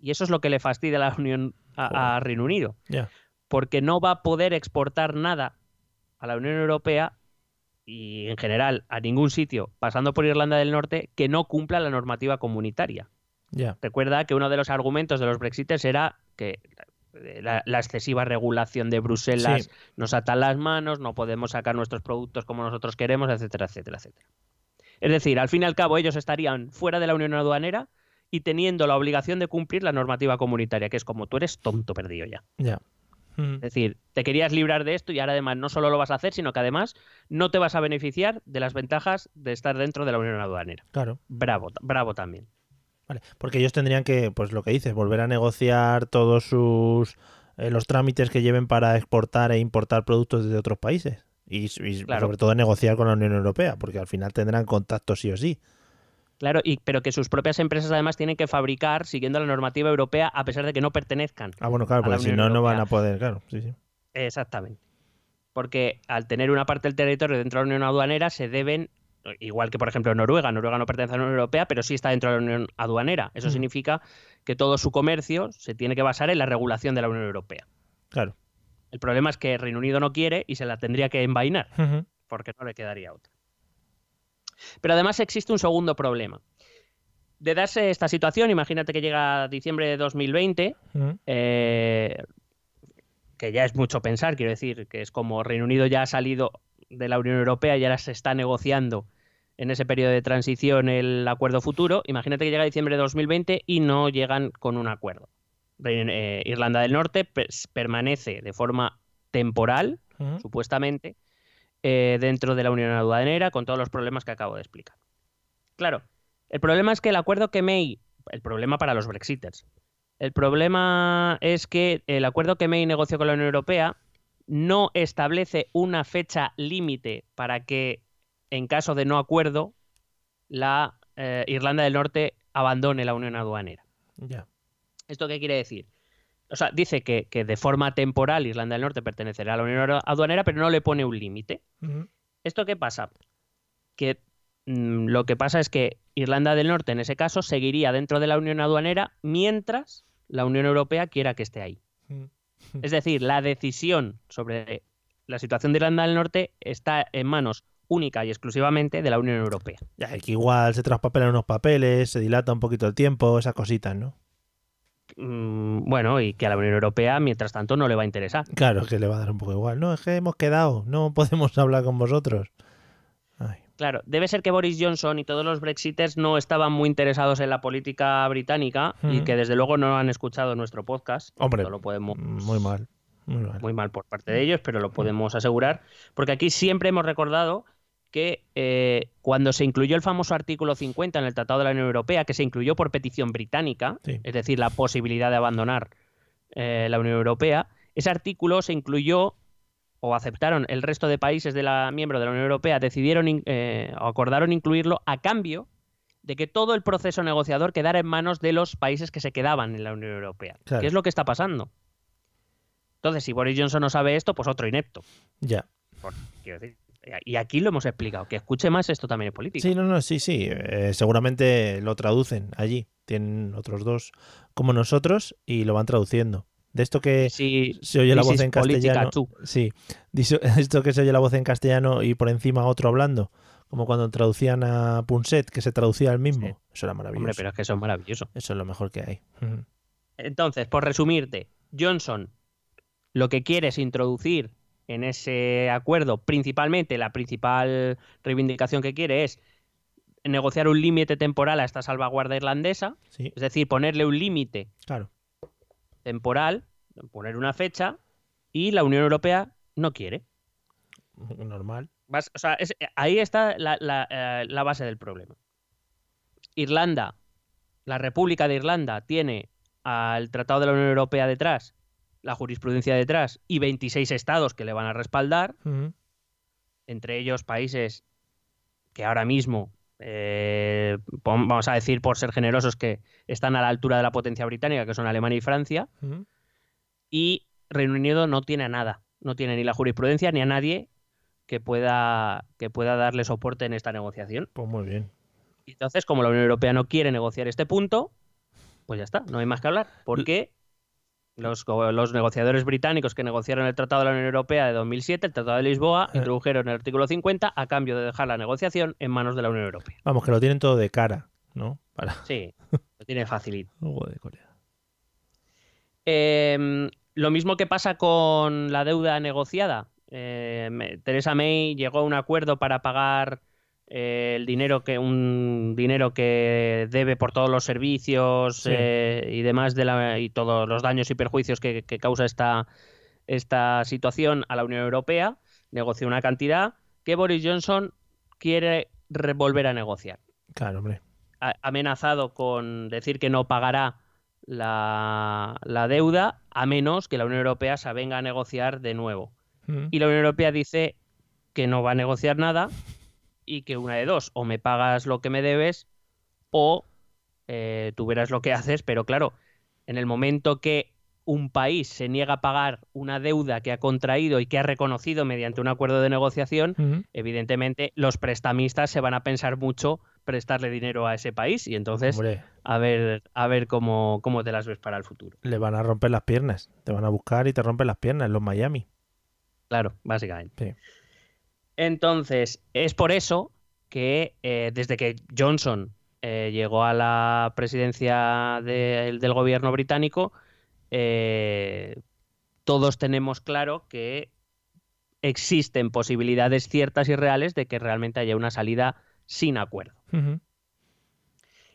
Y eso es lo que le fastidia a la Unión a- a Reino Unido. Porque no va a poder exportar nada a la Unión Europea y en general a ningún sitio pasando por Irlanda del Norte que no cumpla la normativa comunitaria. Recuerda que uno de los argumentos de los brexiters era que la, la excesiva regulación de Bruselas Sí. nos ata las manos, no podemos sacar nuestros productos como nosotros queremos, etcétera, etcétera, etcétera. Es decir, al fin y al cabo ellos estarían fuera de la Unión Aduanera y teniendo la obligación de cumplir la normativa comunitaria, que es como tú eres tonto perdido ya. Ya. Ujú. Es decir, te querías librar de esto y ahora además no solo lo vas a hacer, sino que además no te vas a beneficiar de las ventajas de estar dentro de la Unión Aduanera. Claro. Bravo, bravo también. Vale. Porque ellos tendrían que, pues lo que dices, volver a negociar todos sus eh, los trámites que lleven para exportar e importar productos desde otros países. Y, y Claro. sobre todo negociar con la Unión Europea, porque al final tendrán contacto sí o sí. Claro, y, pero que sus propias empresas además tienen que fabricar siguiendo la normativa europea a pesar de que no pertenezcan. Ah, bueno, claro, porque si no, no van a poder, claro. Sí, sí. Exactamente. Porque al tener una parte del territorio dentro de la Unión Aduanera se deben, igual que por ejemplo Noruega, Noruega no pertenece a la Unión Europea, pero sí está dentro de la Unión Aduanera. Eso Mm. significa que todo su comercio se tiene que basar en la regulación de la Unión Europea. Claro. El problema es que Reino Unido no quiere y se la tendría que envainar. Porque no le quedaría otra. Pero además existe un segundo problema. De darse esta situación, imagínate que llega diciembre de 2020, Ujú. eh, que ya es mucho pensar, quiero decir, que es como Reino Unido ya ha salido de la Unión Europea y ahora se está negociando en ese periodo de transición el acuerdo futuro. Imagínate que llega diciembre de 2020 y no llegan con un acuerdo. Eh, Irlanda del Norte permanece de forma temporal, supuestamente, eh, dentro de la Unión Aduanera con todos los problemas que acabo de explicar. Claro, el problema es que el acuerdo que May, el problema para los Brexiters, el problema es que el acuerdo que May negoció con la Unión Europea no establece una fecha límite para que, en caso de no acuerdo, la eh, Irlanda del Norte abandone la Unión Aduanera. Ya. ¿Esto qué quiere decir? O sea, dice que, que de forma temporal Irlanda del Norte pertenecerá a la Unión Aduanera, pero no le pone un límite. ¿Esto qué pasa? Que mm, lo que pasa es que Irlanda del Norte, en ese caso, seguiría dentro de la Unión Aduanera mientras la Unión Europea quiera que esté ahí. Es decir, la decisión sobre la situación de Irlanda del Norte está en manos única y exclusivamente de la Unión Europea. Ya, que igual se traspapelan unos papeles, se dilata un poquito el tiempo, esas cositas, ¿no? Mm, Bueno, y que a la Unión Europea, mientras tanto, no le va a interesar. Claro, que le va a dar un poco igual. No, es que hemos quedado, no podemos *laughs* hablar con vosotros. Claro, debe ser que Boris Johnson y todos los Brexiters no estaban muy interesados en la política británica y que desde luego no han escuchado nuestro podcast. Hombre, lo podemos muy mal. Muy mal. muy mal por parte de ellos, pero lo podemos asegurar, porque aquí siempre hemos recordado que eh, cuando se incluyó el famoso artículo 50 en el Tratado de la Unión Europea, que se incluyó por petición británica, Sí. es decir, la posibilidad de abandonar eh, la Unión Europea, ese artículo se incluyó o aceptaron el resto de países de la miembro de la Unión Europea, decidieron eh, o acordaron incluirlo a cambio de que todo el proceso negociador quedara en manos de los países que se quedaban en la Unión Europea. Claro. ¿Qué es lo que está pasando? Entonces, si Boris Johnson no sabe esto, pues otro inepto. Ya. Quiero decir, y aquí lo hemos explicado. Que escuche más, esto también es política. Sí, no, no, sí, sí. eh, seguramente lo traducen allí. Tienen otros dos como nosotros y lo van traduciendo. De esto que Sí, se oye la voz en castellano. Sí, *laughs* esto que se oye la voz en castellano y por encima otro hablando, como cuando traducían a Punset, que se traducía al mismo. Sí. Eso era maravilloso. Hombre, pero es que eso es maravilloso. Eso es lo mejor que hay. Entonces, por resumirte, Johnson lo que quiere es introducir en ese acuerdo, principalmente la principal reivindicación que quiere es negociar un límite temporal a esta salvaguarda irlandesa, Sí, es decir, ponerle un límite claro. Temporal, poner una fecha, y la Unión Europea no quiere. Normal. Vas- o sea, es- ahí está la, la, eh, la base del problema. Irlanda, la República de Irlanda, tiene al Tratado de la Unión Europea detrás, la jurisprudencia detrás, y 26 estados que le van a respaldar, entre ellos países que ahora mismo, eh, vamos a decir por ser generosos, que están a la altura de la potencia británica, que son Alemania y Francia, y Reino Unido no tiene a nada, no tiene ni la jurisprudencia ni a nadie que pueda, que pueda darle soporte en esta negociación. Pues muy bien. Entonces, como la Unión Europea no quiere negociar este punto, pues ya está, no hay más que hablar. Porque los, go- los negociadores británicos que negociaron el Tratado de la Unión Europea de 2007, el Tratado de Lisboa, Eh. introdujeron el artículo 50 a cambio de dejar la negociación en manos de la Unión Europea. Vamos, que lo tienen todo de cara, ¿no? Para Sí, lo tiene facilito. *laughs* Eh, lo mismo que pasa con la deuda negociada. Eh, Theresa May llegó a un acuerdo para pagar eh, el dinero que un dinero que debe por todos los servicios Sí. eh, y demás de la, y todos los daños y perjuicios que, que causa esta, esta situación a la Unión Europea. Negoció una cantidad que Boris Johnson quiere re- volver a negociar Claro, hombre. ha amenazado con decir que no pagará la, la deuda a menos que la Unión Europea se venga a negociar de nuevo. Ujú. Y la Unión Europea dice que no va a negociar nada y que una de dos, o me pagas lo que me debes o eh, tú verás lo que *laughs* haces, pero claro, en el momento que un país se niega a pagar una deuda que ha contraído y que ha reconocido mediante un acuerdo de negociación, evidentemente los prestamistas se van a pensar mucho prestarle dinero a ese país y entonces Hombre, a ver a ver cómo, cómo te las ves para el futuro. le van a romper las piernas. Te van a buscar y te rompen las piernas en los Miami. Claro, básicamente. Sí. Entonces, es por eso que eh, desde que Johnson eh, llegó a la presidencia de- del gobierno británico, eh, todos tenemos claro que existen posibilidades ciertas y reales de que realmente haya una salida sin acuerdo.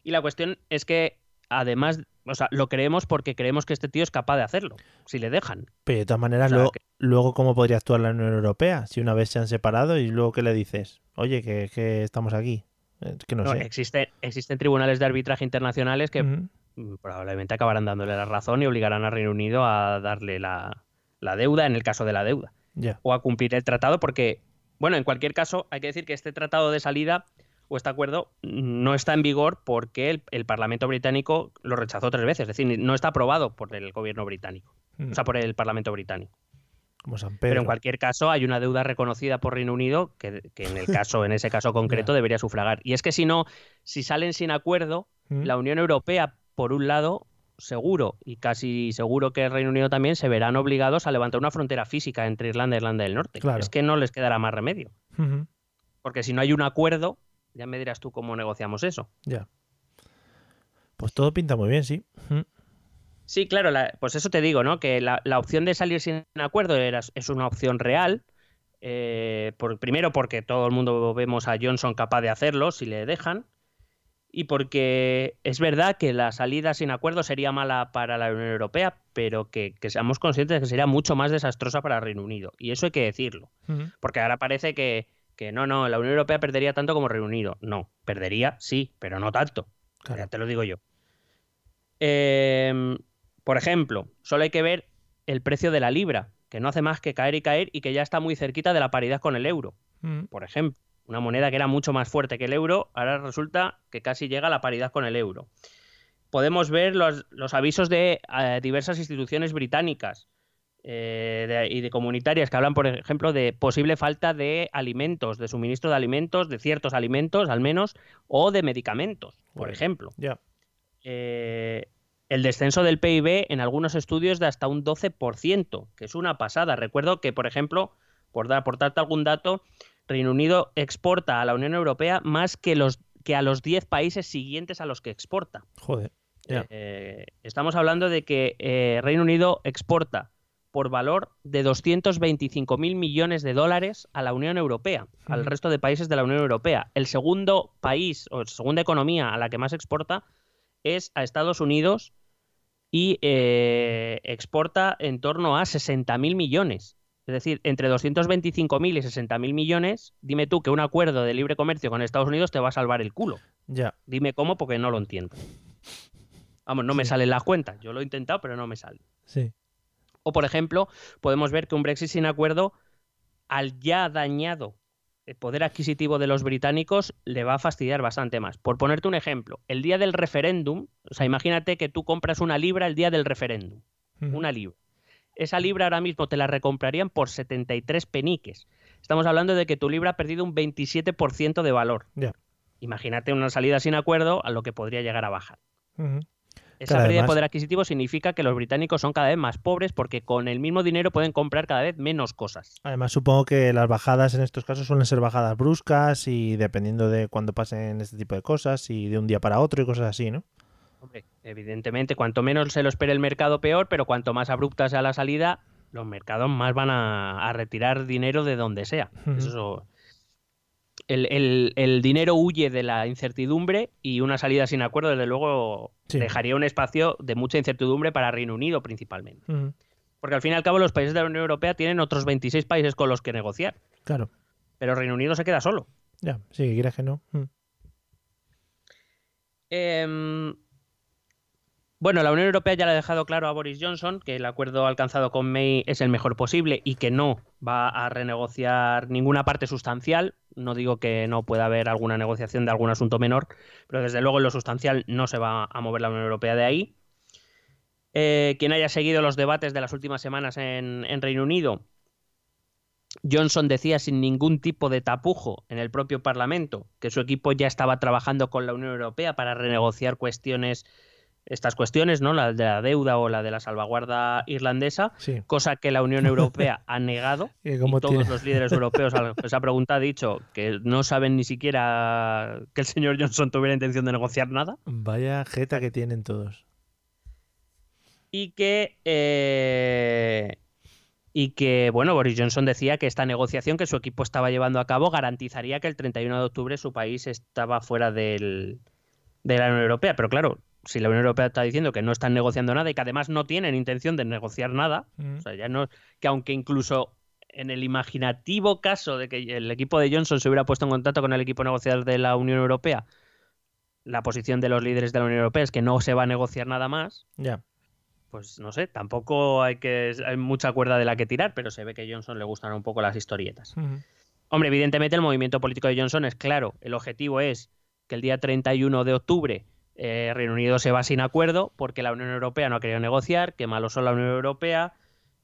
Y la cuestión es que, además, o sea, lo creemos porque creemos que este tío es capaz de hacerlo, si le dejan. Pero de todas maneras, O sea, luego, que- luego, ¿cómo podría actuar la Unión Europea? Si una vez se han separado y luego, ¿qué le dices? Oye, que, que estamos aquí. Eh, que no, No, sé. existe- existen tribunales de arbitraje internacionales que mm, probablemente acabarán dándole la razón y obligarán a Reino Unido a darle la, la deuda en el caso de la deuda o a cumplir el tratado porque, bueno, en cualquier caso hay que decir que este tratado de salida o este acuerdo no está en vigor porque el, el Parlamento británico lo rechazó tres veces, es decir, no está aprobado por el gobierno británico, Mm. o sea, por el Parlamento británico. Como San Pero en cualquier caso hay una deuda reconocida por Reino Unido que, que en el *laughs* caso, en ese caso concreto, debería sufragar. Y es que si no, si salen sin acuerdo, Mm. la Unión Europea, por un lado, seguro, y casi seguro que el Reino Unido también, se verán obligados a levantar una frontera física entre Irlanda e Irlanda del Norte. Claro. Es que no les quedará más remedio. Porque si no hay un acuerdo, ya me dirás tú cómo negociamos eso. Ya. Pues todo pinta muy bien, sí. Sí, claro, la- pues eso te digo, ¿no? Que la, la opción de salir sin acuerdo era, es una opción real. eh, por, primero porque todo el mundo vemos a Johnson capaz de hacerlo si le dejan. Y porque es verdad que la salida sin acuerdo sería mala para la Unión Europea, pero que, que seamos conscientes de que sería mucho más desastrosa para Reino Unido. Y eso hay que decirlo. Porque ahora parece que, que no, no, la Unión Europea perdería tanto como Reino Unido. No, perdería, sí, pero no tanto. Claro. Ya te lo digo yo. Em, por ejemplo, solo hay que ver el precio de la libra, que no hace más que caer y caer y que ya está muy cerquita de la paridad con el euro. Ujú. Por ejemplo, una moneda que era mucho más fuerte que el euro, ahora resulta que casi llega a la paridad con el euro. Podemos ver los, los avisos de eh, diversas instituciones británicas eh, de- y de comunitarias que hablan, por ejemplo, de posible falta de alimentos, de suministro de alimentos, de ciertos alimentos al menos, o de medicamentos, por Bueno. ejemplo Ya. eh, el descenso del PIB en algunos estudios de hasta un 12%, que es una pasada. Recuerdo que, por ejemplo, por, dar, por darte algún dato, Reino Unido exporta a la Unión Europea más que, los, que a los 10 países siguientes a los que exporta. Joder. Eh, estamos hablando de que eh, Reino Unido exporta por valor de 225.000 millones de dólares a la Unión Europea, al resto de países de la Unión Europea. El segundo país o segunda economía a la que más exporta es a Estados Unidos y eh, exporta en torno a 60.000 millones. Es decir, entre 225.000 y 60.000 millones, dime tú que un acuerdo de libre comercio con Estados Unidos te va a salvar el culo. Ya. Dime cómo porque no lo entiendo. Vamos, no me salen las cuentas. Yo lo he intentado, pero no me sale. Sí. O, por ejemplo, podemos ver que un Brexit sin acuerdo, al ya dañado eh, poder adquisitivo de los británicos, le va a fastidiar bastante más. Por ponerte un ejemplo, el día del referéndum, o sea, imagínate que tú compras una libra el día del referéndum, una libra. Esa libra ahora mismo te la recomprarían por 73 peniques. Estamos hablando de que tu libra ha perdido un 27% de valor. Imagínate una salida sin acuerdo a lo que podría llegar a bajar. Esa pérdida de poder adquisitivo significa que los británicos son cada vez más pobres porque con el mismo dinero pueden comprar cada vez menos cosas. Además, supongo que las bajadas en estos casos suelen ser bajadas bruscas y dependiendo de cuándo pasen este tipo de cosas y de un día para otro y cosas así, ¿no? Hombre, evidentemente, cuanto menos se lo espere el mercado, peor, pero cuanto más abrupta sea la salida, los mercados más van a, a retirar dinero de donde sea. Ujú. Eso- el, el- el dinero huye de la incertidumbre y una salida sin acuerdo, desde luego, Sí. dejaría un espacio de mucha incertidumbre para Reino Unido principalmente. Porque al fin y al cabo los países de la Unión Europea tienen otros 26 países con los que negociar, Claro. pero Reino Unido se queda solo. Ya, sí, que quieras que no. Em, bueno, la Unión Europea ya le ha dejado claro a Boris Johnson que el acuerdo alcanzado con May es el mejor posible y que no va a renegociar ninguna parte sustancial. No digo que no pueda haber alguna negociación de algún asunto menor, pero desde luego en lo sustancial no se va a mover la Unión Europea de ahí. Eh, quien haya seguido los debates de las últimas semanas en, en Reino Unido, Johnson decía sin ningún tipo de tapujo en el propio Parlamento que su equipo ya estaba trabajando con la Unión Europea para renegociar cuestiones, estas cuestiones, ¿no? La de la deuda o la de la salvaguarda irlandesa, Sí. cosa que la Unión Europea *laughs* ha negado. Y Y como todos tiene- los líderes europeos a *laughs* esa pregunta ha dicho que no saben ni siquiera que el señor Johnson tuviera intención de negociar nada. Vaya jeta que tienen todos. y que eh, y que bueno Boris Johnson decía que esta negociación que su equipo estaba llevando a cabo garantizaría que el 31 de octubre su país estaba fuera del, de la Unión Europea pero claro si la Unión Europea está diciendo que no están negociando nada y que además no tienen intención de negociar nada Ujú. o sea ya no que aunque incluso en el imaginativo caso de que el equipo de Johnson se hubiera puesto en contacto con el equipo negociador de la Unión Europea la posición de los líderes de la Unión Europea es que no se va a negociar nada más Ya. pues no sé, tampoco hay que hay mucha cuerda de la que tirar, pero se ve que a Johnson le gustan un poco las historietas. Hombre, evidentemente el movimiento político de Johnson es claro. El objetivo es que el día 31 de octubre eh, Reino Unido se va sin acuerdo porque la Unión Europea no ha querido negociar, que malos son la Unión Europea,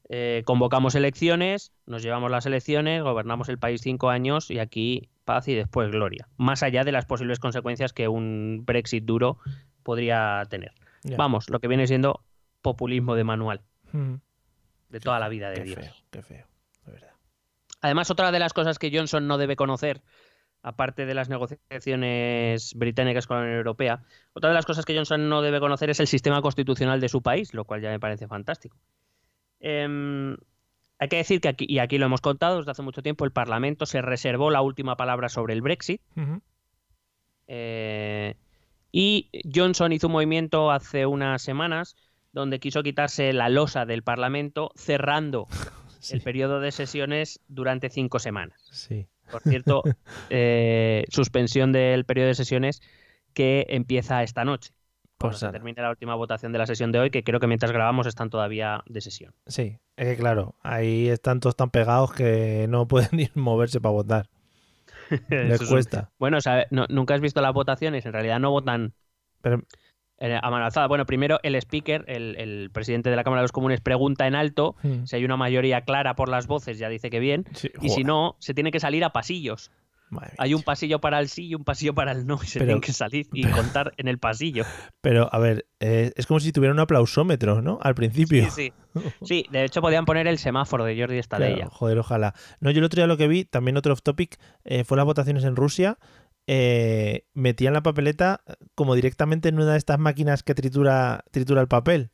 eh, convocamos elecciones, nos llevamos las elecciones, gobernamos el país cinco años y aquí paz y después gloria. Más allá de las posibles consecuencias que un Brexit duro podría tener. Vamos, lo que viene siendo populismo de manual Ujú. de toda la vida de Qué Dios. feo, qué feo. De verdad. Además, otra de las cosas que Johnson no debe conocer, aparte de las negociaciones británicas con la Unión Europea, otra de las cosas que Johnson no debe conocer es el sistema constitucional de su país, lo cual ya me parece fantástico. Em, hay que decir que aquí, y aquí lo hemos contado desde hace mucho tiempo, el Parlamento se reservó la última palabra sobre el Brexit. Eh, y Johnson hizo un movimiento hace unas semanas donde quiso quitarse la losa del Parlamento cerrando *laughs* Sí, el periodo de sesiones durante cinco semanas. sí. Por cierto, eh, suspensión del periodo de sesiones que empieza esta noche. Pues se termine la última votación de la sesión de hoy, que creo que mientras grabamos están todavía de sesión. Sí, es que claro, ahí están todos tan pegados que no *laughs* pueden ni moverse para votar. *laughs* Les es un- cuesta. Bueno, o sea, no- nunca has visto las votaciones, en realidad no votan Pero eh, a mano alzada. Bueno, primero el speaker, el, el presidente de la Cámara de los Comunes, pregunta en alto Mm. si hay una mayoría clara por las voces, ya dice que bien. Sí, Y si no, se tiene que salir a pasillos. madre Hay un pasillo para el sí y un pasillo para el no. Y se Pero- tienen que salir y pero- contar en el pasillo. Pero, a ver, eh, es como si tuviera un aplausómetro, ¿no? Al principio. Sí, sí. Sí, de hecho podían poner el semáforo de Jordi Estadella. Claro, joder, ojalá. No, yo el otro día lo que vi, también otro off topic, eh, fue las votaciones en Rusia. Eh, metían la papeleta como directamente en una de estas máquinas que tritura, tritura el papel.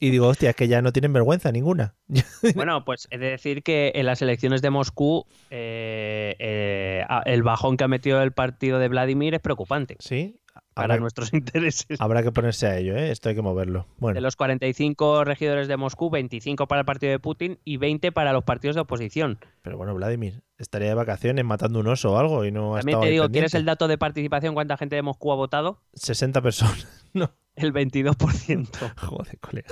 Y digo, hostia, es que ya no tienen vergüenza ninguna. *laughs* Bueno, pues he de decir que en las elecciones de Moscú eh, eh, el bajón que ha metido el partido de Vladimir es preocupante Sí, para habrá, nuestros *laughs* intereses. habrá que ponerse a ello, ¿eh? Esto hay que moverlo. Bueno, De los 45 regidores de Moscú, 25 para el partido de Putin y 20 para los partidos de oposición. pero bueno, Vladimir, estaría de vacaciones matando un oso o algo y no ha También te digo. ¿quieres el dato de participación? ¿Cuánta gente de Moscú ha votado? 60 personas. *laughs* no, El 22%. *laughs* joder, colega.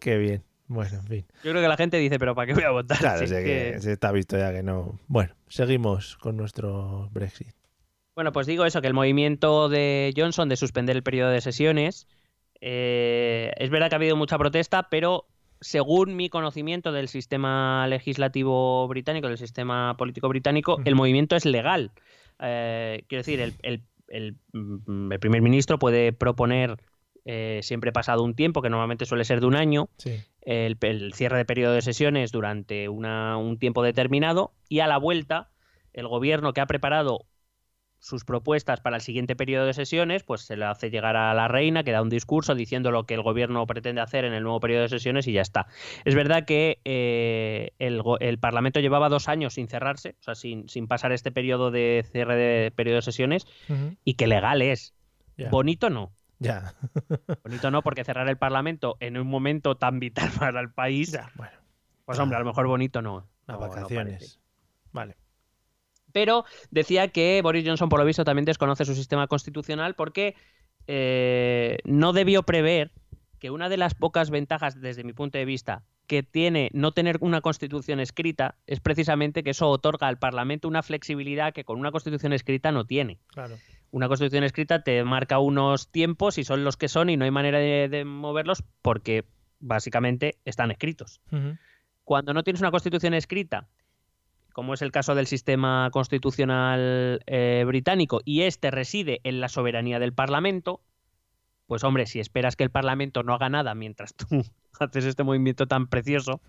Qué bien. Bueno, en fin. Yo creo que la gente dice, pero ¿para qué voy a votar? Claro, Si es sé que... que- se está visto ya que no. Bueno, seguimos con nuestro Brexit. Bueno, pues digo eso, que el movimiento de Johnson de suspender el periodo de sesiones, eh, es verdad que ha habido mucha protesta, pero según mi conocimiento del sistema legislativo británico, del sistema político británico, el movimiento es legal. Eh, quiero decir, el, el- el, mm, el primer ministro puede proponer, eh, siempre pasado un tiempo, que normalmente suele ser de un año, Sí. el, el cierre de periodo de sesiones durante una- un tiempo determinado y a la vuelta el gobierno que ha preparado sus propuestas para el siguiente periodo de sesiones, pues se le hace llegar a la reina, que da un discurso diciendo lo que el gobierno pretende hacer en el nuevo periodo de sesiones y ya está. Es verdad que eh, el, Parlamento llevaba dos años sin cerrarse, o sea, sin, sin pasar este periodo de cierre de periodo de sesiones, y que legal es. Bonito no. Ya. *laughs* Bonito no, porque cerrar el Parlamento en un momento tan vital *laughs* para el país, bueno. pues hombre, a lo mejor bonito no. Las no- no vacaciones. parece. vale. Pero decía que Boris Johnson, por lo visto, también desconoce su sistema constitucional porque eh, no debió prever que una de las pocas ventajas, desde mi punto de vista, que tiene no tener una constitución escrita es precisamente que eso otorga al Parlamento una flexibilidad que con una constitución escrita no tiene. Claro. Una constitución escrita te marca unos tiempos y son los que son y no hay manera de, de moverlos porque básicamente están escritos. Cuando no tienes una constitución escrita, como es el caso del sistema constitucional eh, británico, y este reside en la soberanía del Parlamento, pues hombre, si esperas que el Parlamento no haga nada mientras tú *laughs* haces este movimiento tan precioso,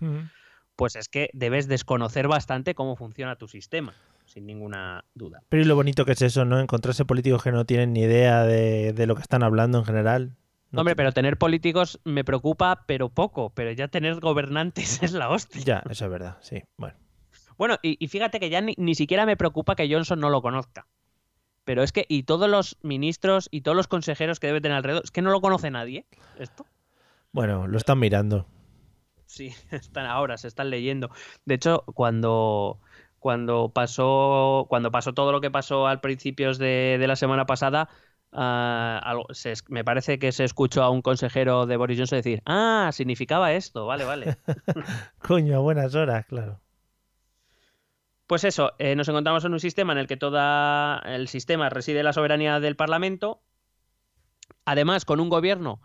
pues es que debes desconocer bastante cómo funciona tu sistema, sin ninguna duda. Pero y lo bonito que es eso, ¿no? Encontrarse políticos que no tienen ni idea de, de lo que están hablando en general. No Hombre, pero tener políticos me preocupa, pero poco, pero ya tener gobernantes *laughs* es la hostia. Ya, eso es verdad, sí. Bueno. Bueno, y, y fíjate que ya ni, ni siquiera me preocupa que Johnson no lo conozca. Pero es que, y todos los ministros y todos los consejeros que debe tener alrededor, es que no lo conoce nadie. Esto. Bueno, lo están mirando. Sí, *laughs* están ahora, se están leyendo. De hecho, cuando, cuando pasó. Cuando pasó todo lo que pasó al principios de, de la semana pasada. ah, algo- se es- me parece que se escuchó a un consejero de Boris Johnson decir, ah, significaba esto, vale, vale. *laughs* Coño, a buenas horas, claro. Pues eso, eh, nos encontramos en un sistema en el que todo el sistema reside en la soberanía del Parlamento, además con un gobierno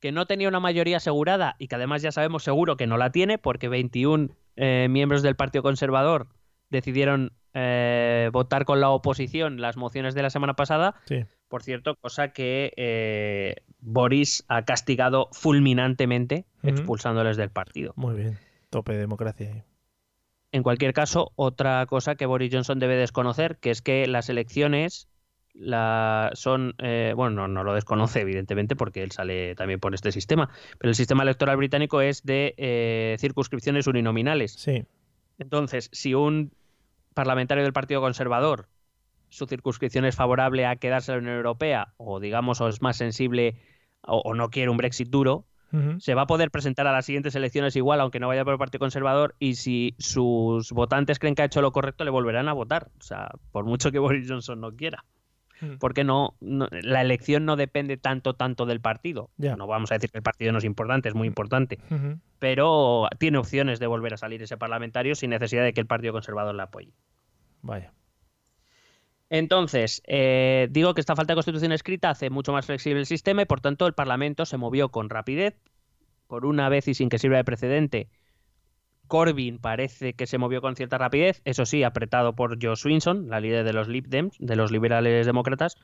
que no tenía una mayoría asegurada y que además ya sabemos seguro que no la tiene porque 21 eh, miembros del Partido Conservador decidieron eh, votar con la oposición las mociones de la semana pasada. Sí. Por cierto, cosa que eh, Boris ha castigado fulminantemente expulsándoles del partido. Muy bien. Tope de democracia ahí. En cualquier caso, otra cosa que Boris Johnson debe desconocer, que es que las elecciones la, son, eh, bueno, no, no lo desconoce evidentemente porque él sale también por este sistema, pero el sistema electoral británico es de eh, circunscripciones uninominales. Sí. Entonces, si un parlamentario del Partido Conservador su circunscripción es favorable a quedarse en la Unión Europea o digamos o es más sensible o, o no quiere un Brexit duro, Se va a poder presentar a las siguientes elecciones igual, aunque no vaya por el Partido Conservador, y si sus votantes creen que ha hecho lo correcto, le volverán a votar. O sea, por mucho que Boris Johnson no quiera. Porque no, no- la elección no depende tanto, tanto del partido. No vamos a decir que el partido no es importante, es muy importante. Pero tiene opciones de volver a salir ese parlamentario sin necesidad de que el Partido Conservador le apoye. Vaya. Entonces, eh, digo que esta falta de constitución escrita hace mucho más flexible el sistema y por tanto el Parlamento se movió con rapidez. Por una vez y sin que sirva de precedente, Corbyn parece que se movió con cierta rapidez, eso sí, apretado por Joe Swinson, la líder de los Lib Dems, de los liberales demócratas,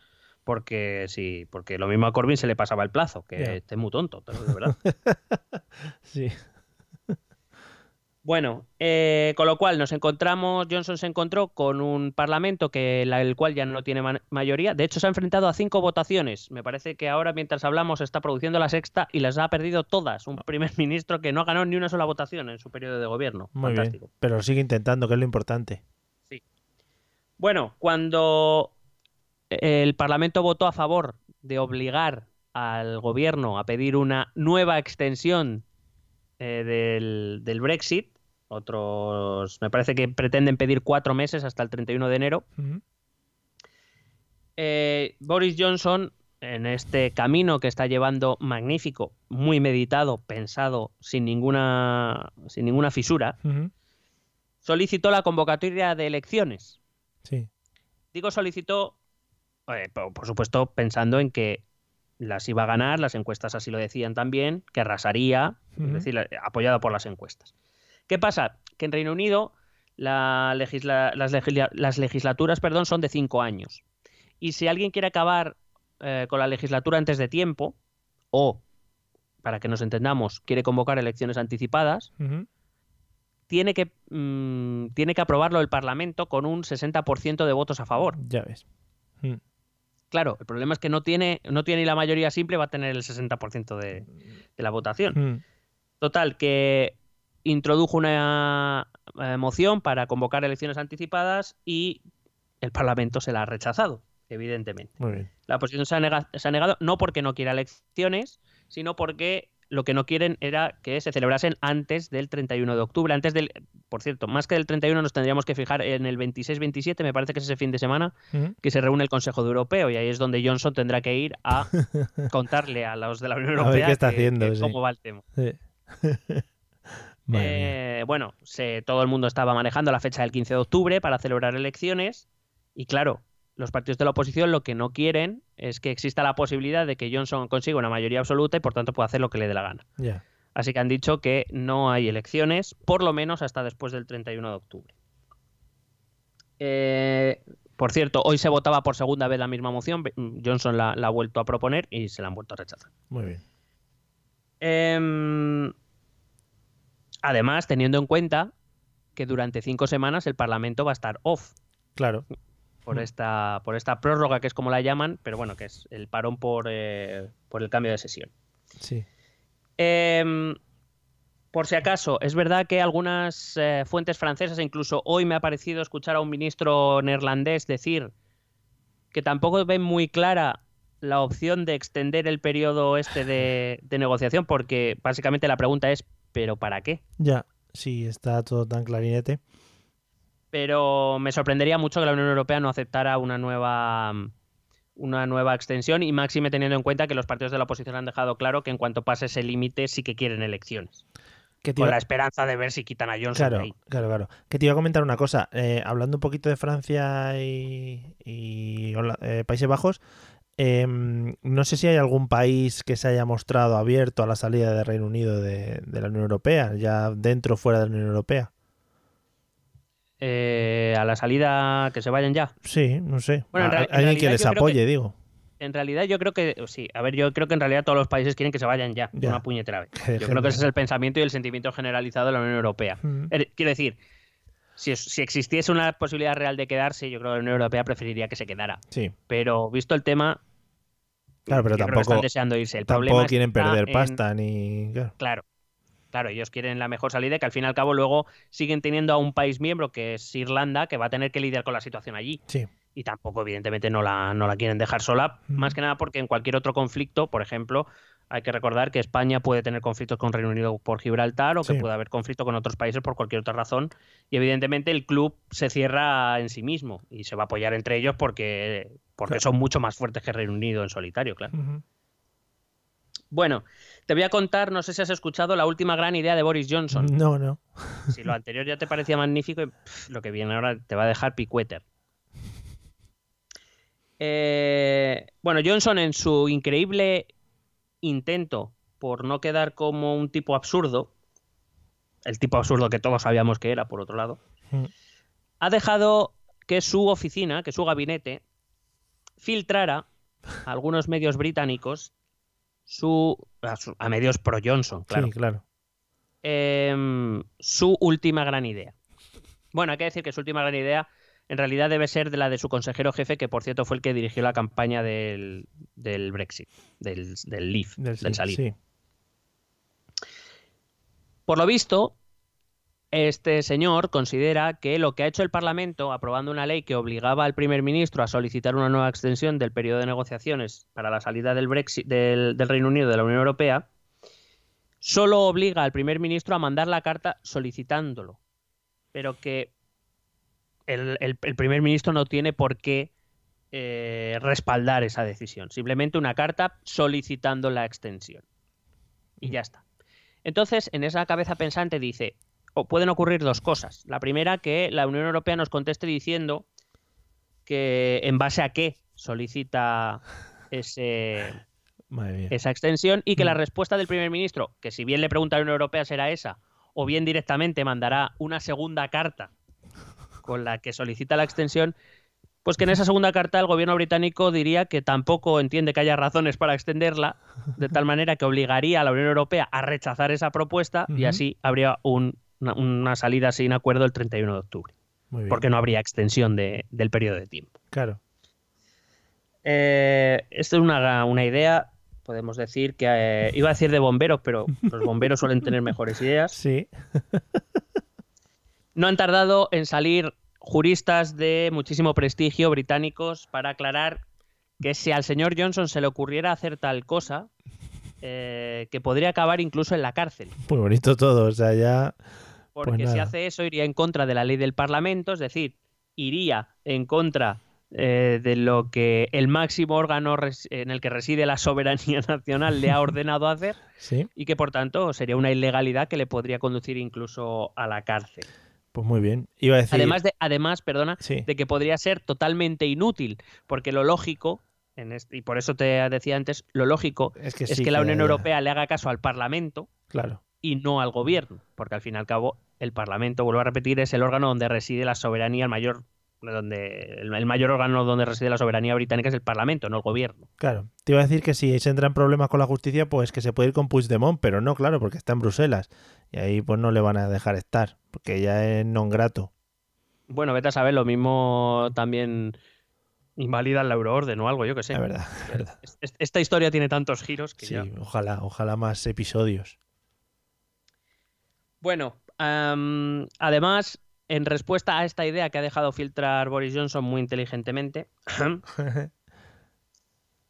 porque sí, porque lo mismo a Corbyn se le pasaba el plazo, que Ya. este es muy tonto, digo de verdad. *laughs* Sí. Bueno, eh, con lo cual nos encontramos, Johnson se encontró con un parlamento que la- el cual ya no tiene ma- mayoría. De hecho, se ha enfrentado a cinco votaciones. Me parece que ahora, mientras hablamos, está produciendo la sexta y las ha perdido todas. Un primer *laughs* ministro que no ha ganado ni una sola votación en su periodo de gobierno. Muy Fantástico. bien. Pero sigue intentando, que es lo importante. Bueno, cuando el Parlamento votó a favor de obligar al gobierno a pedir una nueva extensión eh, del, del Brexit, otros, me parece que pretenden pedir cuatro meses hasta el 31 de enero, eh, Boris Johnson, en este camino que está llevando magnífico, muy meditado, pensado, sin ninguna, sin ninguna fisura, solicitó la convocatoria de elecciones. Sí. Digo solicitó, eh, por, por supuesto, pensando en que las iba a ganar, las encuestas así lo decían también, que arrasaría, Ujú. es decir, eh, apoyado por las encuestas. ¿Qué pasa? Que en Reino Unido la legisla- las, legisla- las legislaturas perdón, son de cinco años. Y si alguien quiere acabar eh, con la legislatura antes de tiempo, o, para que nos entendamos, quiere convocar elecciones anticipadas, tiene que, mm, tiene que aprobarlo el Parlamento con un 60% de votos a favor. Ya ves. Mm. Claro, el problema es que no tiene, no tiene ni la mayoría simple, va a tener el 60% de, de la votación. Mm. Total, que introdujo una eh, moción para convocar elecciones anticipadas y el Parlamento se la ha rechazado, evidentemente. Muy bien. La oposición se ha, nega- se ha negado no porque no quiera elecciones, sino porque lo que no quieren era que se celebrasen antes del 31 de octubre, antes del, por cierto, más que del 31 nos tendríamos que fijar en el 26-27, me parece que es ese fin de semana, que se reúne el Consejo de Europeo y ahí es donde Johnson tendrá que ir a *laughs* contarle a los de la Unión A ver Europea qué está que- haciendo, que sí. cómo va el tema. Sí. *laughs* Eh, bueno, se- todo el mundo estaba manejando la fecha del 15 de octubre para celebrar elecciones y claro, los partidos de la oposición lo que no quieren es que exista la posibilidad de que Johnson consiga una mayoría absoluta y por tanto pueda hacer lo que le dé la gana. Así que han dicho que no hay elecciones, por lo menos hasta después del 31 de octubre. Eh, por cierto, hoy se votaba por segunda vez la misma moción. Johnson la, la ha vuelto a proponer y se la han vuelto a rechazar. Muy bien. Em, además, teniendo en cuenta que durante cinco semanas el Parlamento va a estar off Claro. por Mm. esta, por esta prórroga, que es como la llaman, pero bueno, que es el parón por, eh, por el cambio de sesión. Sí. Em, por si acaso, es verdad que algunas eh, fuentes francesas, incluso hoy me ha parecido escuchar a un ministro neerlandés decir que tampoco ven muy clara la opción de extender el periodo este de, de negociación, porque básicamente la pregunta es, ¿pero para qué? Ya. Sí, está todo tan clarinete. Pero me sorprendería mucho que la Unión Europea no aceptara una nueva una nueva extensión y máxime teniendo en cuenta que los partidos de la oposición han dejado claro que en cuanto pase ese límite sí que quieren elecciones. Que te Con la esperanza de ver si quitan a Johnson Claro, ahí. claro, claro. Que te iba a comentar una cosa. eh, hablando un poquito de Francia y, eh, Países Bajos, em, no sé si hay algún país que se haya mostrado abierto a la salida del Reino Unido de, de la Unión Europea, ya dentro o fuera de la Unión Europea. Eh, a la salida que se vayan ya. Sí, no sé. Bueno, A- alguien que les apoye, que- digo. En realidad yo creo que sí, a ver, yo creo que en realidad todos los países quieren que se vayan ya, Ya. una puñetera vez. *laughs* Yo creo que ese es el pensamiento y el sentimiento generalizado de la Unión Europea. Mm. Eh, Quiero decir, si, si existiese una posibilidad real de quedarse, yo creo que la Unión Europea preferiría que se quedara. Sí, Pero visto el tema, Claro, pero tampoco- están deseando irse. El problema tampoco quieren está perder en- pasta ni... claro. Claro, claro, ellos quieren la mejor salida, que al fin y al cabo luego siguen teniendo a un país miembro que es Irlanda, que va a tener que lidiar con la situación allí. Sí, y tampoco evidentemente no la, no la quieren dejar sola, más que nada porque en cualquier otro conflicto, por ejemplo, hay que recordar que España puede tener conflictos con Reino Unido por Gibraltar o que Sí. puede haber conflicto con otros países por cualquier otra razón y evidentemente el club se cierra en sí mismo y se va a apoyar entre ellos porque, porque Claro. son mucho más fuertes que Reino Unido en solitario, claro. Bueno, te voy a contar, no sé si has escuchado la última gran idea de Boris Johnson. No, no. *laughs* Si lo anterior ya te parecía magnífico, lo que viene ahora te va a dejar picueter. *laughs* Eh, bueno, Johnson en su increíble intento por no quedar como un tipo absurdo, el tipo absurdo que todos sabíamos que era, por otro lado, Mm. ha dejado que su oficina, que su gabinete, filtrara *laughs* a algunos medios británicos su, a, su- a medios pro Johnson, claro Sí, claro. em, su última gran idea. Bueno, hay que decir que su última gran idea en realidad debe ser de la de su consejero jefe, que por cierto fue el que dirigió la campaña del, del Brexit, del, del Leave, del, Del- salir. sí. Por lo visto, este señor considera que lo que ha hecho el Parlamento, aprobando una ley que obligaba al primer ministro a solicitar una nueva extensión del periodo de negociaciones para la salida del Brexit del, del Reino Unido de la Unión Europea, solo obliga al primer ministro a mandar la carta solicitándolo, pero que el, el- el primer ministro no tiene por qué eh, respaldar esa decisión. Simplemente una carta solicitando la extensión. Y ya está. Entonces, en esa cabeza pensante dice, o pueden ocurrir dos cosas. La primera, que la Unión Europea nos conteste diciendo que en base a qué solicita ese, *laughs* esa extensión y que la Mm. respuesta del primer ministro, que si bien le pregunta a la Unión Europea será esa, o bien directamente mandará una segunda carta con la que solicita la extensión, pues que en esa segunda carta el gobierno británico diría que tampoco entiende que haya razones para extenderla, de tal manera que obligaría a la Unión Europea a rechazar esa propuesta y así habría un- una, una salida sin acuerdo el 31 de octubre, Muy bien. porque no habría extensión de- del periodo de tiempo. Claro. Eh, esto es una, una idea, podemos decir que eh, iba a decir de bomberos, pero los bomberos suelen tener mejores ideas. *laughs* Sí. No han tardado en salir juristas de muchísimo prestigio británicos para aclarar que si al señor Johnson se le ocurriera hacer tal cosa, *laughs* eh, que podría acabar incluso en la cárcel. Muy bonito todo. O sea, ya. Porque Pues si nada. hace eso iría en contra de la ley del Parlamento, es decir, iría en contra eh, de lo que el máximo órgano en el que reside la soberanía *laughs* nacional le ha ordenado hacer *laughs* Sí. y que por tanto sería una ilegalidad que le podría conducir incluso a la cárcel. Pues muy bien. Iba a decir. Además, de, además perdona, Sí. de que podría ser totalmente inútil, porque lo lógico, en este- y por eso te decía antes, lo lógico Es que, es sí que la Unión Europea le haga caso al Parlamento Claro. y no al gobierno, porque al fin y al cabo el Parlamento, vuelvo a repetir, es el órgano donde reside la soberanía, el mayor, donde, el, mayor órgano donde reside la soberanía británica es el Parlamento, no el gobierno. Claro. Te iba a decir que si se entran problemas con la justicia, pues que se puede ir con Puigdemont, pero no, claro, porque está en Bruselas. Y ahí pues no le van a dejar estar, porque ya es non grato. Bueno, vete a saber, lo mismo también invalida la euroorden o algo, yo que sé. La verdad, la verdad. Es- es- Esta historia tiene tantos giros que Sí, ya... ojalá, ojalá más episodios. Bueno, además, en respuesta a esta idea que ha dejado filtrar Boris Johnson muy inteligentemente, *laughs*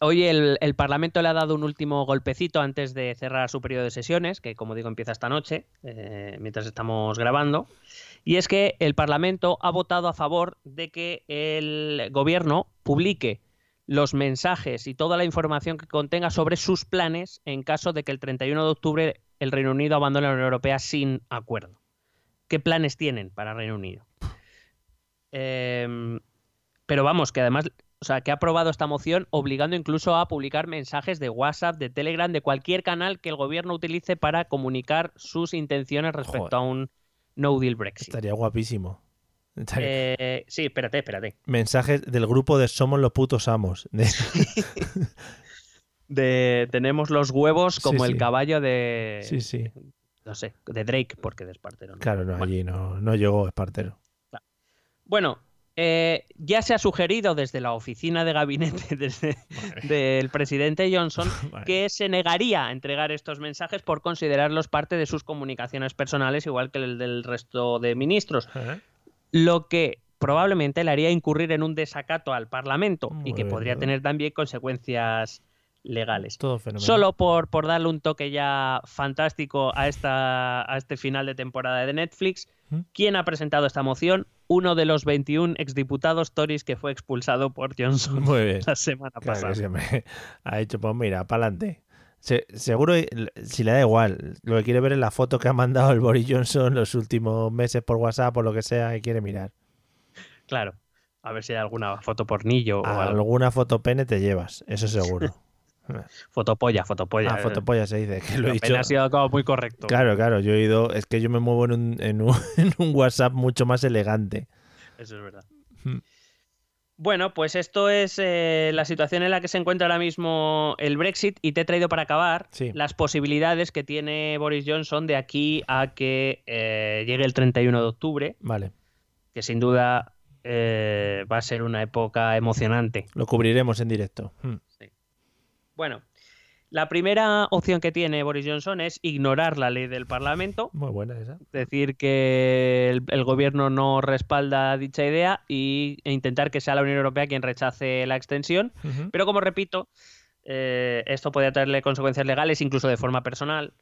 hoy el, el Parlamento le ha dado un último golpecito antes de cerrar su periodo de sesiones, que como digo empieza esta noche, eh, mientras estamos grabando, y es que el Parlamento ha votado a favor de que el gobierno publique los mensajes y toda la información que contenga sobre sus planes en caso de que el 31 de octubre el Reino Unido abandone la Unión Europea sin acuerdo. ¿Qué planes tienen para Reino Unido? Em, pero vamos, que además, o sea, que ha aprobado esta moción obligando incluso a publicar mensajes de WhatsApp, de Telegram, de cualquier canal que el gobierno utilice para comunicar sus intenciones respecto Joder. a un no deal Brexit. Estaría guapísimo. Estaría- Eh, sí, espérate, espérate. Mensajes del grupo de Somos los putos amos. De- *laughs* De, tenemos los huevos Sí, como el caballo de, Sí, sí. No sé, de Drake, porque de Espartero. ¿no? Claro, no, Bueno. allí no, no llegó Espartero. Bueno, eh, ya se ha sugerido desde la oficina de gabinete *laughs* desde- del presidente Johnson *laughs* Vale. que se negaría a entregar estos mensajes por considerarlos parte de sus comunicaciones personales, igual que el del resto de ministros, lo que probablemente le haría incurrir en un desacato al Parlamento y que podría tener también consecuencias legales. Todo fenomenal. Solo por, por darle un toque ya fantástico a, esta, a este final de temporada de Netflix, ¿Mm? ¿quién ha presentado esta moción? Uno de los 21 exdiputados Tories que fue expulsado por Johnson Muy bien. *laughs* la semana Claro pasada. que sí, hombre. ha dicho, pues mira, para adelante. seguro, si le da igual, lo que quiere ver es la foto que ha mandado el Boris Johnson los últimos meses por WhatsApp o lo que sea y quiere mirar. Claro. A ver si hay alguna foto pornillo o algo. Alguna foto pene te llevas, eso seguro. *laughs* *laughs* Fotopolla, fotopolla. ah, fotopolla se dice, *laughs* que lo he dicho. ha sido como muy correcto. Claro, claro, yo he ido, es que yo me muevo en un, en un, *laughs* en un WhatsApp mucho más elegante. Eso es verdad. Hmm. Bueno, pues esto es eh, la situación en la que se encuentra ahora mismo el Brexit y te he traído para acabar Sí. las posibilidades que tiene Boris Johnson de aquí a que eh, llegue el 31 de octubre, Vale. que sin duda eh, va a ser una época emocionante. Lo cubriremos en directo. Mm. Bueno, la primera opción que tiene Boris Johnson es ignorar la ley del Parlamento, Muy buena esa. decir que el, el gobierno no respalda dicha idea y, e intentar que sea la Unión Europea quien rechace la extensión. Pero como repito, eh, esto podría traerle consecuencias legales, incluso de forma personal.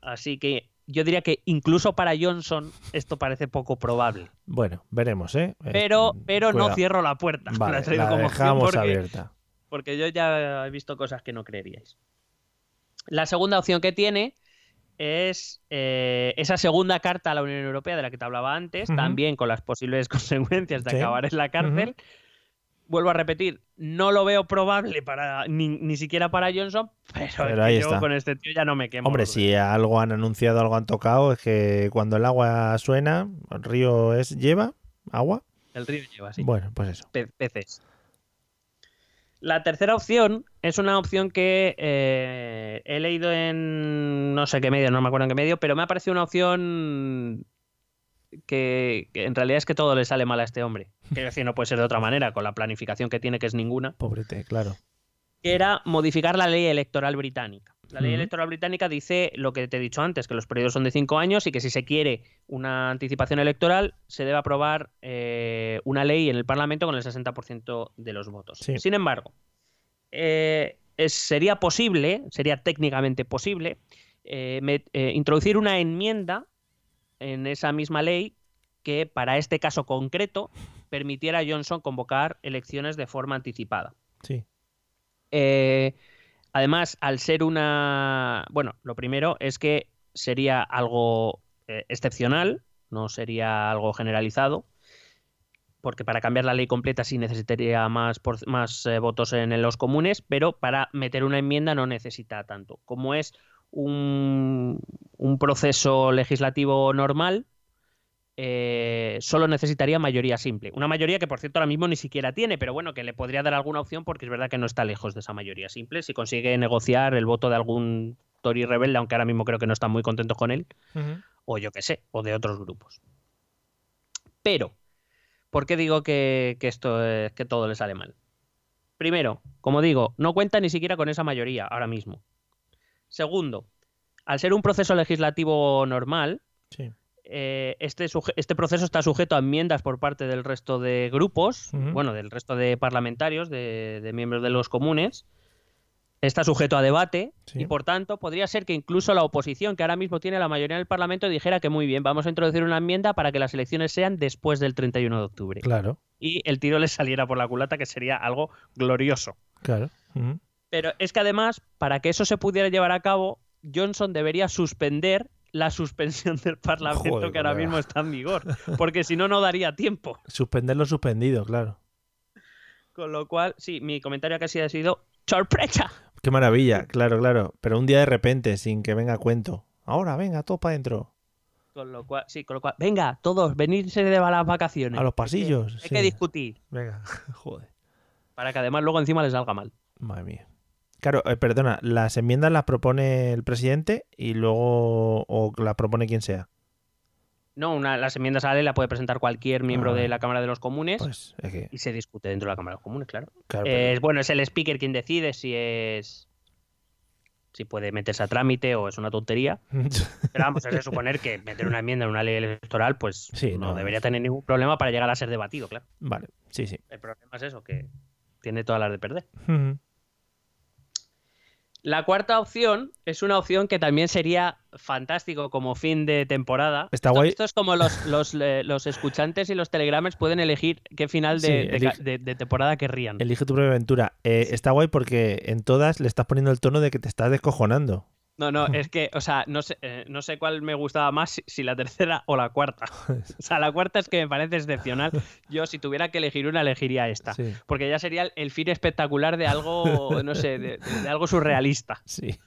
Así que yo diría que incluso para Johnson esto parece poco probable. Bueno, veremos, ¿eh? Eh, Pero, pero no cierro la puerta. *laughs* La Vale, como dejamos porque, abierta. Porque yo ya he visto cosas que no creeríais. La segunda opción que tiene es eh, esa segunda carta a la Unión Europea de la que te hablaba antes, también con las posibles *laughs* consecuencias de Sí. acabar en la cárcel. Vuelvo a repetir, no lo veo probable para ni, ni siquiera para Johnson, pero, Pero ahí yo está. con este tío ya no me quemo. Hombre, si algo han anunciado, algo han tocado, es que cuando el agua suena, el río es lleva agua. El río lleva así. Bueno, pues eso. pe- peces. La tercera opción es una opción que eh, he leído en no sé qué medio, no me acuerdo en qué medio, pero me ha parecido una opción que, que en realidad es que todo le sale mal a este hombre. *laughs* Quiero decir, no puede ser de otra manera, con la planificación que tiene, que es ninguna, Pobrete, claro. que era modificar la ley electoral británica. La ley electoral británica dice lo que te he dicho antes, que los periodos son de cinco años y que si se quiere una anticipación electoral, se debe aprobar eh, una ley en el Parlamento con el 60% de los votos. Sí. Sin embargo, eh, es- sería posible, sería técnicamente posible, eh, eh, introducir una enmienda en esa misma ley que para este caso concreto permitiera a Johnson convocar elecciones de forma anticipada. Sí. Eh, además, al ser una... Bueno, lo primero es que sería algo eh, excepcional, no sería algo generalizado, porque para cambiar la ley completa sí necesitaría más, por- más eh, votos en los comunes, pero para meter una enmienda no necesita tanto. Como es un, un proceso legislativo normal, eh, solo necesitaría mayoría simple. Una mayoría que, por cierto, ahora mismo ni siquiera tiene, pero bueno, que le podría dar alguna opción porque es verdad que no está lejos de esa mayoría simple. Si consigue negociar el voto de algún Tory rebelde, aunque ahora mismo creo que no están muy contentos con él, o yo qué sé, o de otros grupos. Pero, ¿por qué digo que, que esto es que todo le sale mal? Primero, como digo, no cuenta ni siquiera con esa mayoría ahora mismo. Segundo, al ser un proceso legislativo normal, Sí. Eh, este, este proceso está sujeto a enmiendas por parte del resto de grupos, bueno, del resto de parlamentarios, de, de miembros de los comunes. Está sujeto a debate Sí. y, por tanto, podría ser que incluso la oposición, que ahora mismo tiene la mayoría en el Parlamento, dijera que muy bien, vamos a introducir una enmienda para que las elecciones sean después del 31 de octubre. Claro, Y el tiro les saliera por la culata, que sería algo glorioso. claro. Pero es que además, para que eso se pudiera llevar a cabo, Johnson debería suspender la suspensión del Parlamento Joder, que ahora mismo está en vigor, *laughs* porque si no, no daría tiempo. Suspender lo suspendido, claro. Con lo cual, sí, mi comentario casi ha sido ¡sorpresa! Qué maravilla, claro, claro. Pero un día de repente, sin que venga cuento. Ahora, venga, todo para adentro. Con lo cual, sí, con lo cual, venga, todos, venirse de las vacaciones. A los Hay que- pasillos, Hay que discutir, Venga, *laughs* joder. para que además luego encima les salga mal. Madre mía. Claro, eh, perdona, las enmiendas las propone el presidente y luego o las propone quien sea. No, una, las enmiendas a la ley la puede presentar cualquier miembro Ah. de la Cámara de los Comunes Pues es que, y se discute dentro de la Cámara de los Comunes, claro. claro, Eh, bueno, es el speaker quien decide si es. si puede meterse a trámite o es una tontería. *laughs* pero- vamos, es de suponer que meter una enmienda en una ley electoral, pues Sí, no, no, debería tener ningún problema para llegar a ser debatido, claro. vale, sí, sí. El problema es eso, que tiene todas las de perder. La cuarta opción es una opción que también sería fantástico como fin de temporada. Está guay. esto es como los, los, los escuchantes y los telegramers pueden elegir qué final de, Sí, de ca- elige- de- de temporada querrían. Elige tu propia aventura. Eh, Está guay porque en todas le estás poniendo el tono de que te estás descojonando. No, no, es *laughs* que, o sea, no sé, eh, no sé cuál me gustaba más, si, si la tercera o la cuarta. O sea, la cuarta es que me parece excepcional. *laughs* Yo, si tuviera que elegir una, elegiría esta. Sí, Porque ya sería el, el fin espectacular de algo, no sé, de, de- de algo surrealista. *laughs* sí.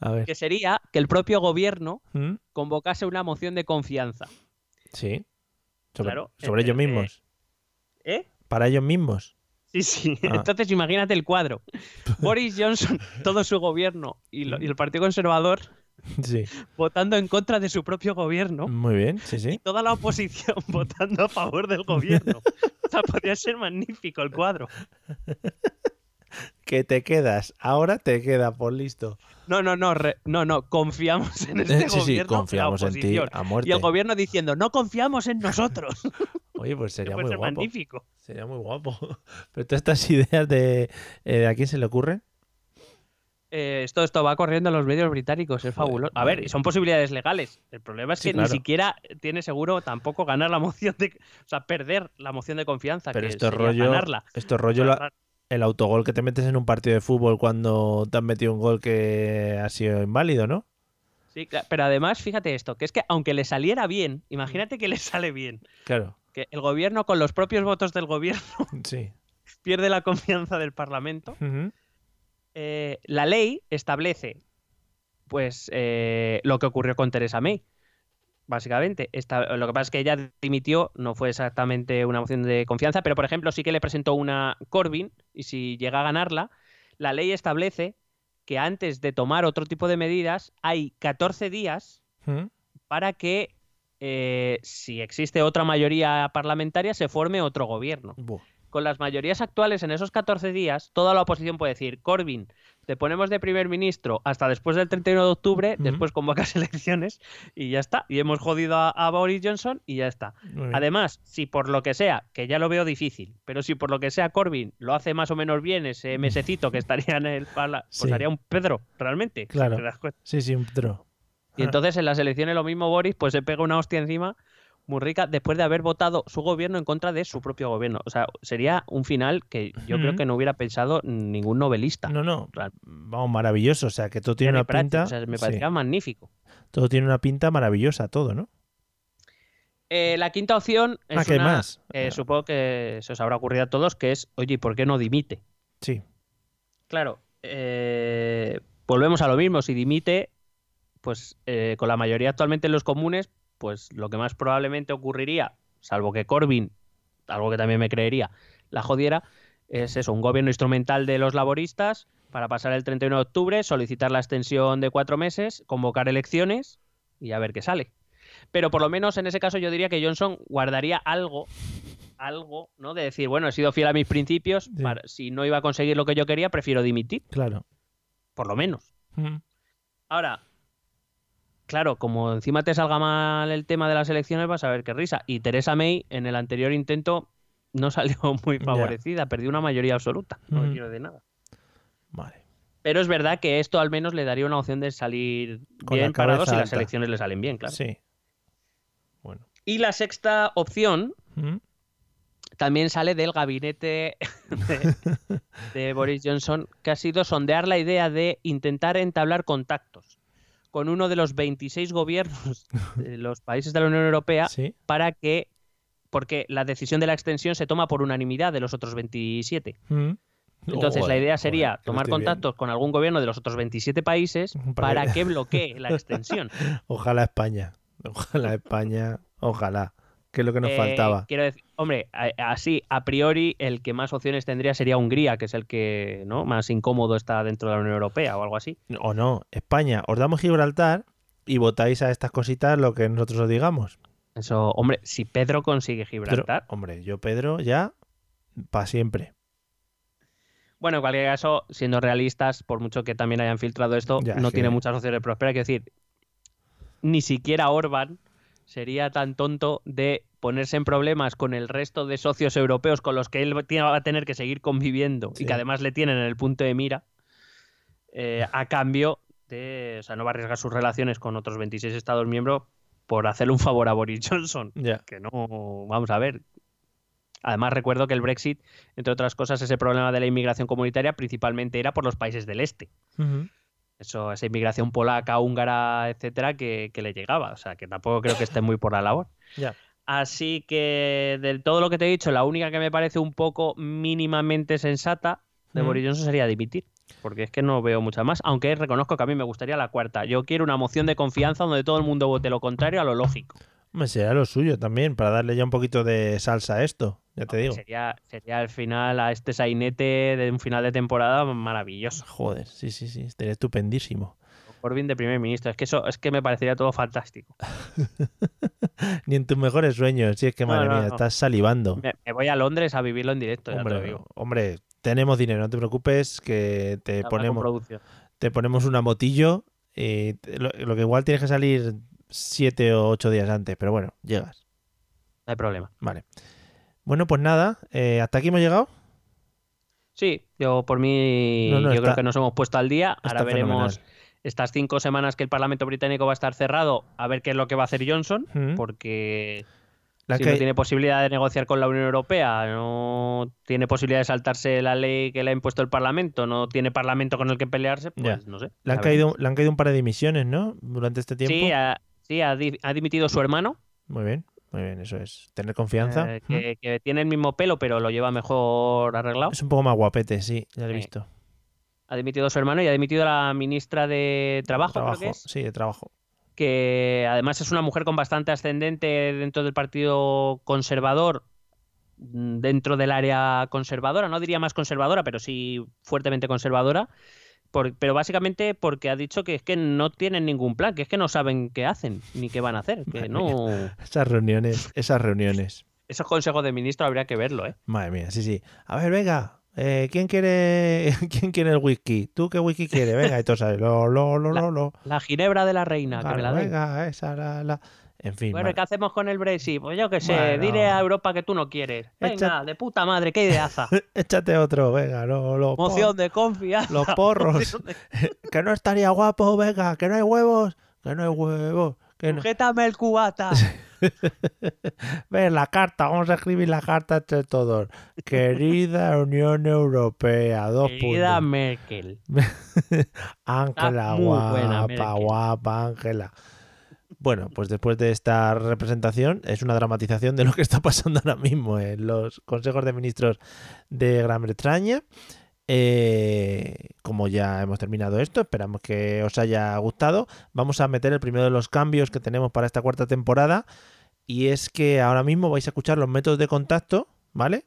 A ver. Que sería que el propio gobierno ¿Mm? convocase una moción de confianza. Sí. Sobre, Claro, sobre eh, ellos eh, mismos. ¿Eh? Para ellos mismos. Sí, sí. Ah. Entonces imagínate el cuadro. *laughs* Boris Johnson, todo su gobierno y, lo- y el Partido Conservador Sí. votando en contra de su propio gobierno. Muy bien, sí, Y sí. toda la oposición *laughs* votando a favor del gobierno. O sea, podría ser magnífico el cuadro. *laughs* Que te quedas. Ahora te queda por listo. No, no, no, re- no, no, confiamos en este *laughs* sí, sí, gobierno. la confiamos en ti a muerte. Y el gobierno diciendo, no confiamos en nosotros. *laughs* Oye, pues sería muy ser guapo. magnífico. Sería muy guapo. *laughs* Pero todas estas ideas de, eh, ¿a quién se le ocurre? Eh, esto, esto va corriendo en los medios británicos, es fabuloso. A ver, y son posibilidades legales. El problema es Sí, que claro. ni siquiera tiene seguro tampoco ganar la moción de. O sea, perder la moción de confianza. Pero que esto rollo, ganarla. esto es rollo la- el autogol que te metes en un partido de fútbol cuando te han metido un gol que ha sido inválido, ¿no? Sí, pero además, fíjate esto, que es que aunque le saliera bien, imagínate que le sale bien, Claro, que el gobierno con los propios votos del gobierno *laughs* sí. pierde la confianza del Parlamento, eh, la ley establece pues eh, lo que ocurrió con Teresa May. Básicamente, Esta- lo que pasa es que ella dimitió, no fue exactamente una moción de confianza, pero por ejemplo sí que le presentó una Corbyn y si llega a ganarla, la ley establece que antes de tomar otro tipo de medidas hay 14 días Ujú. para que eh, si existe otra mayoría parlamentaria se forme otro gobierno. Buah. Con las mayorías actuales en esos 14 días, toda la oposición puede decir, Corbyn, te ponemos de primer ministro hasta después del 31 de octubre, Ujú. después convocas *laughs* elecciones y ya está. Y hemos jodido a, a Boris Johnson y ya está. Además, si por lo que sea, que ya lo veo difícil, pero si por lo que sea Corbyn lo hace más o menos bien ese mesecito que estaría en el pala, pues Sí. haría un Pedro, realmente. Claro. Sí, sí, un draw. Y entonces en las elecciones lo mismo Boris, pues se pega una hostia encima muy rica después de haber votado su gobierno en contra de su propio gobierno. O sea, sería un final que yo creo que no hubiera pensado ningún novelista. No, no. Vamos, maravilloso. O sea, que todo tiene una pinta. o sea, me sí, parecía magnífico. todo tiene una pinta maravillosa, todo, ¿no? Eh, la quinta opción es ah, que una, más. eh, supongo que se os habrá ocurrido a todos, que es, oye, ¿y por qué no dimite? Sí. Claro, eh, volvemos a lo mismo. Si dimite, pues eh, con la mayoría actualmente en los comunes, pues lo que más probablemente ocurriría, salvo que Corbyn, algo que también me creería, la jodiera, es eso, un gobierno instrumental de los laboristas para pasar el 31 de octubre, solicitar la extensión de cuatro meses, convocar elecciones y a ver qué sale. Pero por lo menos en ese caso yo diría que Johnson guardaría algo, algo, ¿no? De decir, bueno, he sido fiel a mis principios, Sí. para- si no iba a conseguir lo que yo quería, prefiero dimitir, Claro. por lo menos. Ahora, claro, como encima te salga mal el tema de las elecciones, vas a ver qué risa. Y Teresa May en el anterior intento no *laughs* salió muy favorecida, perdió una mayoría absoluta. No Ujú. quiero de nada. Vale. Pero es verdad que esto al menos le daría una opción de salir Con bien parado cabeza si las elecciones le salen bien, claro. Sí. Bueno. Y la sexta opción también sale del gabinete de, *laughs* de Boris Johnson, que ha sido sondear la idea de intentar entablar contactos con uno de los 26 gobiernos *laughs* de los países de la Unión Europea Sí. para que, porque la decisión de la extensión se toma por unanimidad de los otros 27. Ujú. Entonces la idea sería tomar contactos con algún gobierno de los otros 27 países *laughs* Para que bloquee la *laughs* extensión. Ojalá España. Ojalá España. Ojalá. Que es lo que nos Eh, faltaba. Quiero decir, hombre, así, a priori, el que más opciones tendría sería Hungría, que es el que ¿no? más incómodo está dentro de la Unión Europea o algo así. O no. España, os damos Gibraltar y votáis a estas cositas lo que nosotros os digamos. Eso, hombre, si Pedro consigue Pero, Gibraltar. hombre, yo Pedro ya para siempre. Bueno, en cualquier caso, siendo realistas, por mucho que también hayan filtrado esto, Ya, no tiene que- muchas opciones de prosperar. Quiero decir, ni siquiera Orban sería tan tonto de ponerse en problemas con el resto de socios europeos con los que él va a tener que seguir conviviendo Sí. y que además le tienen en el punto de mira, eh, a cambio de, o sea, no va a arriesgar sus relaciones con otros 26 Estados miembros por hacerle un favor a Boris *laughs* Johnson que no, vamos a ver. Además recuerdo que el Brexit, entre otras cosas, ese problema de la inmigración comunitaria principalmente era por los países del este. Eso, esa inmigración polaca, húngara, etcétera, que, que le llegaba. O sea, que tampoco creo que esté muy por la labor. *laughs* Ya. Así que, del todo lo que te he dicho, la única que me parece un poco mínimamente sensata de Mm. Boris Johnson sería dimitir. Porque es que no veo mucha más. Aunque reconozco que a mí me gustaría la cuarta. Yo quiero una moción de confianza donde todo el mundo vote lo contrario a lo lógico. Hombre, será lo suyo también, para darle ya un poquito de salsa a esto, ya te Hombre, digo. Sería, sería el final a este sainete de un final de temporada maravilloso. Joder, sí, sí, sí, estaría estupendísimo. Corbyn de primer ministro. Es que eso es que me parecería todo fantástico. *laughs* Ni en tus mejores sueños, si es que No, madre no, mía, no. estás salivando. Me, me voy a Londres a vivirlo en directo, ya te lo Hombre, digo. hombre, tenemos dinero, no te preocupes, que te ponemos, te ponemos una motillo y te- lo, lo que igual tienes que salir siete o ocho días antes, pero bueno, llegas. No hay problema. Vale. Bueno, pues nada, eh, hasta aquí hemos llegado. Sí, yo por mí No, no, yo está- creo que nos hemos puesto al día. Ahora veremos fenomenal. estas cinco semanas que el Parlamento británico va a estar cerrado, a ver qué es lo que va a hacer Johnson, Mm. porque La si que- no tiene posibilidad de negociar con la Unión Europea, no tiene posibilidad de saltarse la ley que le ha impuesto el Parlamento, no tiene Parlamento con el que pelearse, pues Ya. no sé. le, han a caído, le han caído un par de dimisiones, ¿no? Durante este tiempo. Sí, ha, sí ha, di- ha dimitido su hermano, Muy bien, muy bien, eso es. Tener confianza. eh, que, que tiene el mismo pelo, pero lo lleva mejor arreglado. Es un poco más guapete, sí, ya lo he visto. Ha dimitido su hermano y ha dimitido a la ministra de Trabajo, creo que es. Sí, de trabajo. que además es una mujer con bastante ascendente dentro del Partido Conservador, mm, dentro del área conservadora, no diría más conservadora, pero sí fuertemente conservadora, por- pero básicamente porque ha dicho que es que no tienen ningún plan, que es que no saben qué hacen ni qué van a hacer, que Madre no... *laughs* Esas reuniones, esas reuniones. Esos consejos de ministro habría que verlo, ¿eh? Madre mía, sí, sí. A ver, venga. eh, ¿quién quiere *laughs* quién quiere el whisky? ¿Tú qué whisky quieres? Venga, sabes. Lo, lo, lo, La- lo, lo. La ginebra de la reina, que me la den. venga, esa, la, la. En fin. Bueno, ¿y vale. ¿qué hacemos con el Brexit? Pues yo qué sé, Bueno. dile a Europa que tú no quieres. Venga, Echa- de puta madre, qué ideaza. *laughs* Échate otro, venga, lo, lo, Moción de confianza. los porros. *laughs* *laughs* que no estaría guapo, venga, que no hay huevos, que no hay huevos. Que no... Sujétame el cubata. Ven, la carta, vamos a escribir la carta entre todos. Querida Unión Europea, dos Querida puntos. Merkel. Ángela, buena, guapa, Merkel. guapa, Ángela. Bueno, pues después de esta representación, es una dramatización de lo que está pasando ahora mismo en los consejos de ministros de Gran Bretaña. Eh, como ya hemos terminado esto, esperamos que os haya gustado. Vamos a meter el primero de los cambios que tenemos para esta cuarta temporada. Y es que ahora mismo vais a escuchar los métodos de contacto, ¿vale?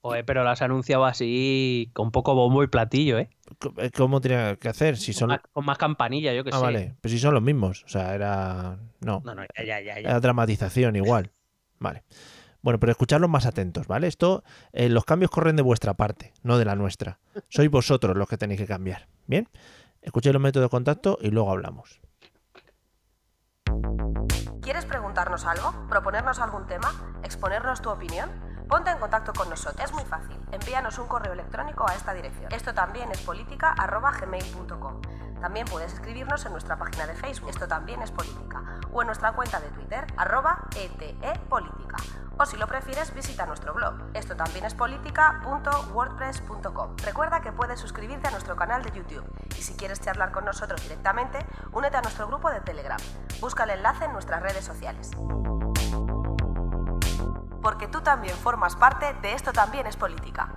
Joder, pero las has anunciado así con poco bombo y platillo, ¿eh? Eh, ¿Cómo tenía que hacer? Si Con, son... más, con más campanilla, yo que Ah, sé. vale. Pero si son los mismos. O sea, era... No. No, no, ya, ya, ya. Era dramatización igual. Vale. Bueno, pero escuchadlos más atentos, ¿vale? Esto, eh, los cambios corren de vuestra parte, no de la nuestra. Sois vosotros los que tenéis que cambiar. ¿Bien? Escuchéis los métodos de contacto y luego hablamos. ¿Quieres preguntarnos algo? ¿Proponernos algún tema? ¿Exponernos tu opinión? Ponte en contacto con nosotros. Es muy fácil. Envíanos un correo electrónico a esta dirección. Esto también es política.gmail.com. También puedes escribirnos en nuestra página de Facebook. Esto también es política. O en nuestra cuenta de Twitter, arroba etepolítica. O si lo prefieres, visita nuestro blog. Esto también es política.wordpress.com. Recuerda que puedes suscribirte a nuestro canal de YouTube. Y si quieres charlar con nosotros directamente, únete a nuestro grupo de Telegram. Busca el enlace en nuestras redes sociales. Porque tú también formas parte de Esto también es política.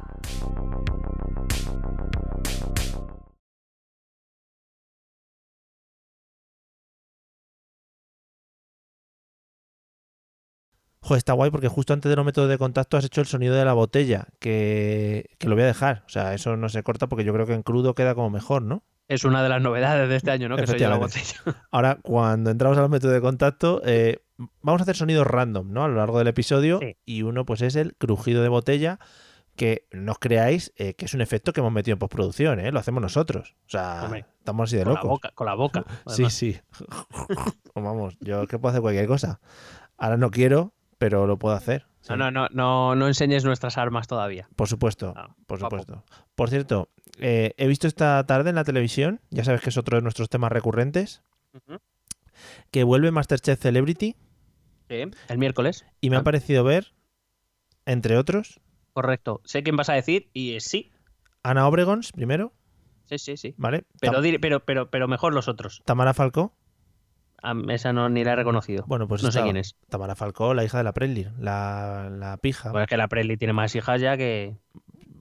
Joder, está guay porque justo antes de los métodos de contacto has hecho el sonido de la botella, que, que lo voy a dejar. O sea, eso no se corta porque yo creo que en crudo queda como mejor, ¿no? Es una de las novedades de este año, ¿no? Que se oye la botella. *laughs* Ahora, cuando entramos a los métodos de contacto, eh, vamos a hacer sonidos random, ¿no? A lo largo del episodio. Sí. Y uno, pues, es el crujido de botella, que no os creáis eh, que es un efecto que hemos metido en postproducción, ¿eh? Lo hacemos nosotros. O sea, Hombre, estamos así de Con la locos. boca. Con la boca *laughs* Sí, además. sí. *laughs* Vamos, yo que puedo hacer cualquier cosa. Ahora no quiero, pero lo puedo hacer. Sí. No, no, no, no, no enseñes nuestras armas todavía. Por supuesto, Ah, por supuesto. Por cierto, eh, he visto esta tarde en la televisión, ya sabes que es otro de nuestros temas recurrentes, que vuelve Masterchef Celebrity Sí, el miércoles. y me ha Ah. parecido ver, entre otros, Correcto. Sé quién vas a decir y eh, sí. Ana Obregons, primero, Sí, sí, sí. ¿vale? Pero, Tam- pero, pero, pero mejor los otros. Tamara Falcó. Esa no ni la he reconocido. Bueno, pues no sé quién es. Tamara Falcó, la hija de la Presley, la, la pija. Pues es que la Presley tiene más hijas ya que.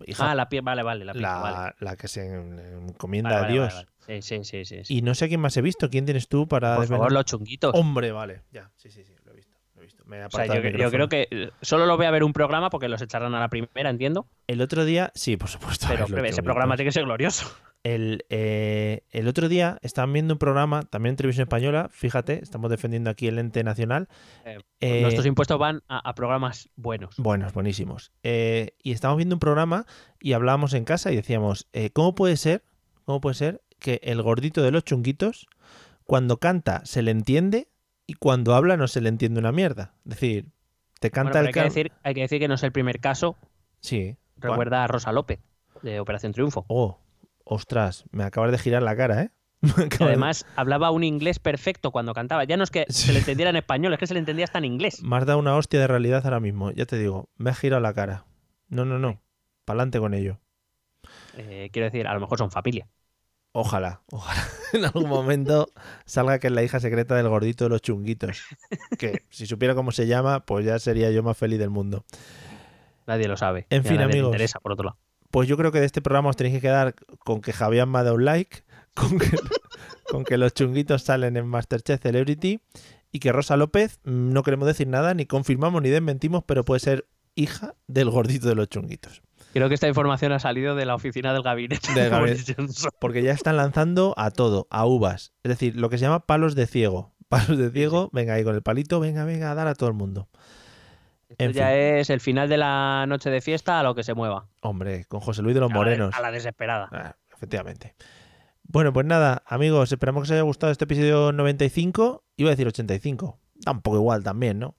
hija- Ah, la pie, vale, vale, la pija, la, vale. la que se encomienda Vale, a Dios. vale. Sí, sí, sí, sí. Y no sé quién más he visto. ¿Quién tienes tú para Por desvelar? favor, los chunguitos. Hombre, vale. Ya, sí, sí, sí, lo he visto. visto. Me he O sea, apartado yo, creo que eh, solo lo voy a ver un programa porque los echarán a la primera, entiendo. El otro día, sí, por supuesto. Pero *laughs* es ese programa me tiene que ser glorioso. El, eh, el otro día estaban viendo un programa, también en televisión española, fíjate, estamos defendiendo aquí el ente nacional. Eh, Eh, Nuestros impuestos van a, a programas buenos. Buenos, buenísimos. Y estábamos viendo un programa y hablábamos en casa y decíamos, ¿cómo puede ser? ¿Cómo puede ser que el gordito de los chunguitos, cuando canta se le entiende y cuando habla no se le entiende una mierda? Es decir, te canta el hay, que decir, hay que decir que no es el primer caso. Sí. Bueno. Recuerda a Rosa López, de Operación Triunfo. Oh, ostras, me acabas de girar la cara, ¿eh? *laughs* De- además hablaba un inglés perfecto cuando cantaba. Ya no es que Sí. *laughs* se le entendiera en español, es que se le entendía hasta en inglés. Me has dado una hostia de realidad ahora mismo, ya te digo, me has girado la cara. No, no, no. Pa'lante con ello. Eh, quiero decir, a lo mejor son familia. Ojalá, ojalá *laughs* en algún momento salga que es la hija secreta del gordito de los chunguitos. Que si supiera cómo se llama, pues ya sería yo más feliz del mundo. Nadie lo sabe. En fin, amigos. interesa, por otro lado. Pues yo creo que de este programa os tenéis que quedar con que Javier me ha dado un like, con que, *laughs* con que los chunguitos salen en Masterchef Celebrity y que Rosa López mm, no queremos decir nada, ni confirmamos ni desmentimos, pero puede ser hija del gordito de los chunguitos. Creo que esta información ha salido de la oficina del gabinete de gabinete. Boris Johnson. Porque ya están lanzando a todo, a uvas. Es decir, lo que se llama palos de ciego. *laughs* Palos de ciego, venga ahí con el palito, venga, venga, a dar a todo el mundo. Esto En ya fin. es el final de la noche de fiesta a lo que se mueva. Hombre, con José Luis de los A la Morenos. A la desesperada. Ah, efectivamente. Bueno, pues nada, amigos, esperamos que os haya gustado este episodio 95. Iba a decir 85. Da un poco igual también, ¿no?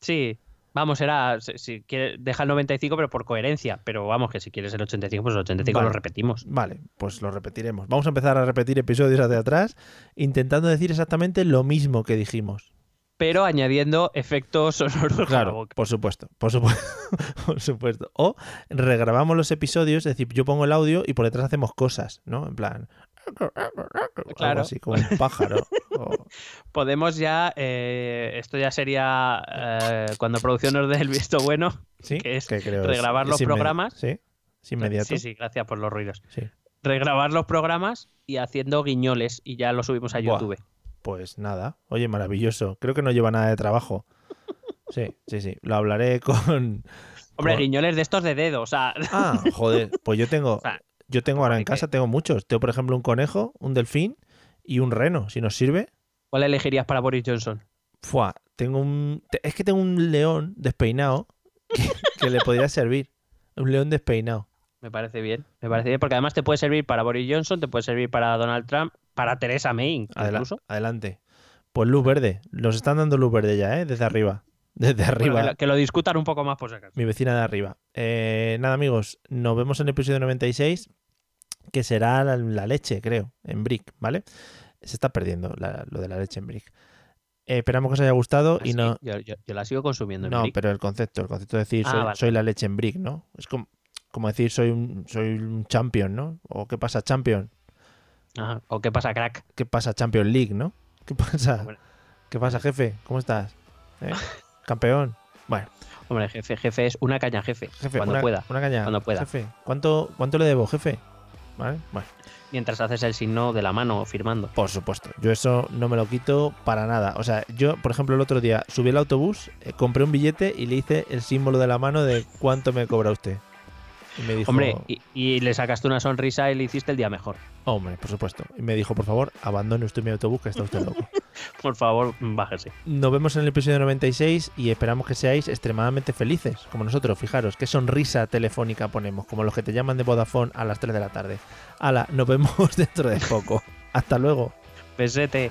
Sí, vamos, será. Si, si quieres, deja el 95, pero por coherencia. Pero vamos, que si quieres el 85, pues el 85 Vale. lo repetimos. Vale, pues lo repetiremos. Vamos a empezar a repetir episodios hacia atrás, intentando decir exactamente lo mismo que dijimos. Pero añadiendo efectos sonoros Claro, por supuesto, por supuesto, *laughs* por supuesto. O regrabamos los episodios, es decir, yo pongo el audio y por detrás hacemos cosas, ¿no? En plan, *laughs* algo Claro. así como un pájaro. o- *laughs* Podemos ya. eh, esto ya sería eh, cuando producción nos dé el visto bueno. ¿Sí? Que es creo regrabar los programas. Sí, es inmediato. Sí, sí, gracias por los ruidos. Sí. Regrabar los programas y haciendo guiñoles y ya lo subimos a Buah. YouTube. Pues nada, oye, maravilloso. Creo que no lleva nada de trabajo. Sí, sí, sí. Lo hablaré con. Hombre, guiñoles de estos de dedo, o sea. Ah, joder. Pues yo tengo. *laughs* O sea, Yo tengo ahora en casa, tengo muchos. Tengo, por ejemplo, un conejo, un delfín y un reno. Si nos sirve. ¿Cuál elegirías para Boris Johnson? Fua, tengo un. Es que tengo un león despeinado *laughs* que, que le podría servir. Un león despeinado. Me parece bien. Me parece bien porque además te puede servir para Boris Johnson, te puede servir para Donald Trump, para Teresa May Adela- incluso. adelante. Pues luz verde. Nos están dando luz verde ya, ¿eh? Desde arriba. Desde Bueno, arriba. que, lo, que lo discutan un poco más por si acaso. Mi vecina de arriba. Eh, nada, amigos. Nos vemos en el episodio 96, que será la, la leche, creo, en Brick, ¿vale? Se está perdiendo la- lo de la leche en Brick. Eh, esperamos que os haya gustado Ah, y sí, no. yo, yo- yo la sigo consumiendo. en No, Brick. pero el concepto, el concepto de decir Ah, soy, vale. soy la leche en Brick, ¿no? Es como, como decir soy un, soy un champion, ¿no? O qué pasa, champion. Ajá. ¿O qué pasa, crack? ¿Qué pasa, Champion League, no? ¿Qué pasa? Hombre. ¿Qué pasa, jefe? ¿Cómo estás? ¿Eh? *laughs* Campeón. Bueno, Hombre, jefe, jefe es una caña, jefe. jefe, cuando una, pueda. una caña. cuando pueda. Jefe, ¿cuánto, ¿cuánto le debo, jefe? ¿Vale? Bueno, Mientras haces el signo de la mano firmando. por supuesto. Yo eso no me lo quito para nada. O sea, yo, por ejemplo, el otro día subí al autobús, eh, compré un billete y le hice el símbolo de la mano de cuánto me cobra usted. Y me dijo, Hombre, y, y le sacaste una sonrisa y le hiciste el día mejor. hombre, por supuesto. Y me dijo, por favor, abandone usted mi autobús, que está usted loco. *laughs* Por favor, bájese. Nos vemos en el episodio 96 y esperamos que seáis extremadamente felices, como nosotros. Fijaros, qué sonrisa telefónica ponemos, como los que te llaman de Vodafone a las 3 de la tarde. Hala, nos vemos *laughs* dentro de poco. Hasta luego. Besete.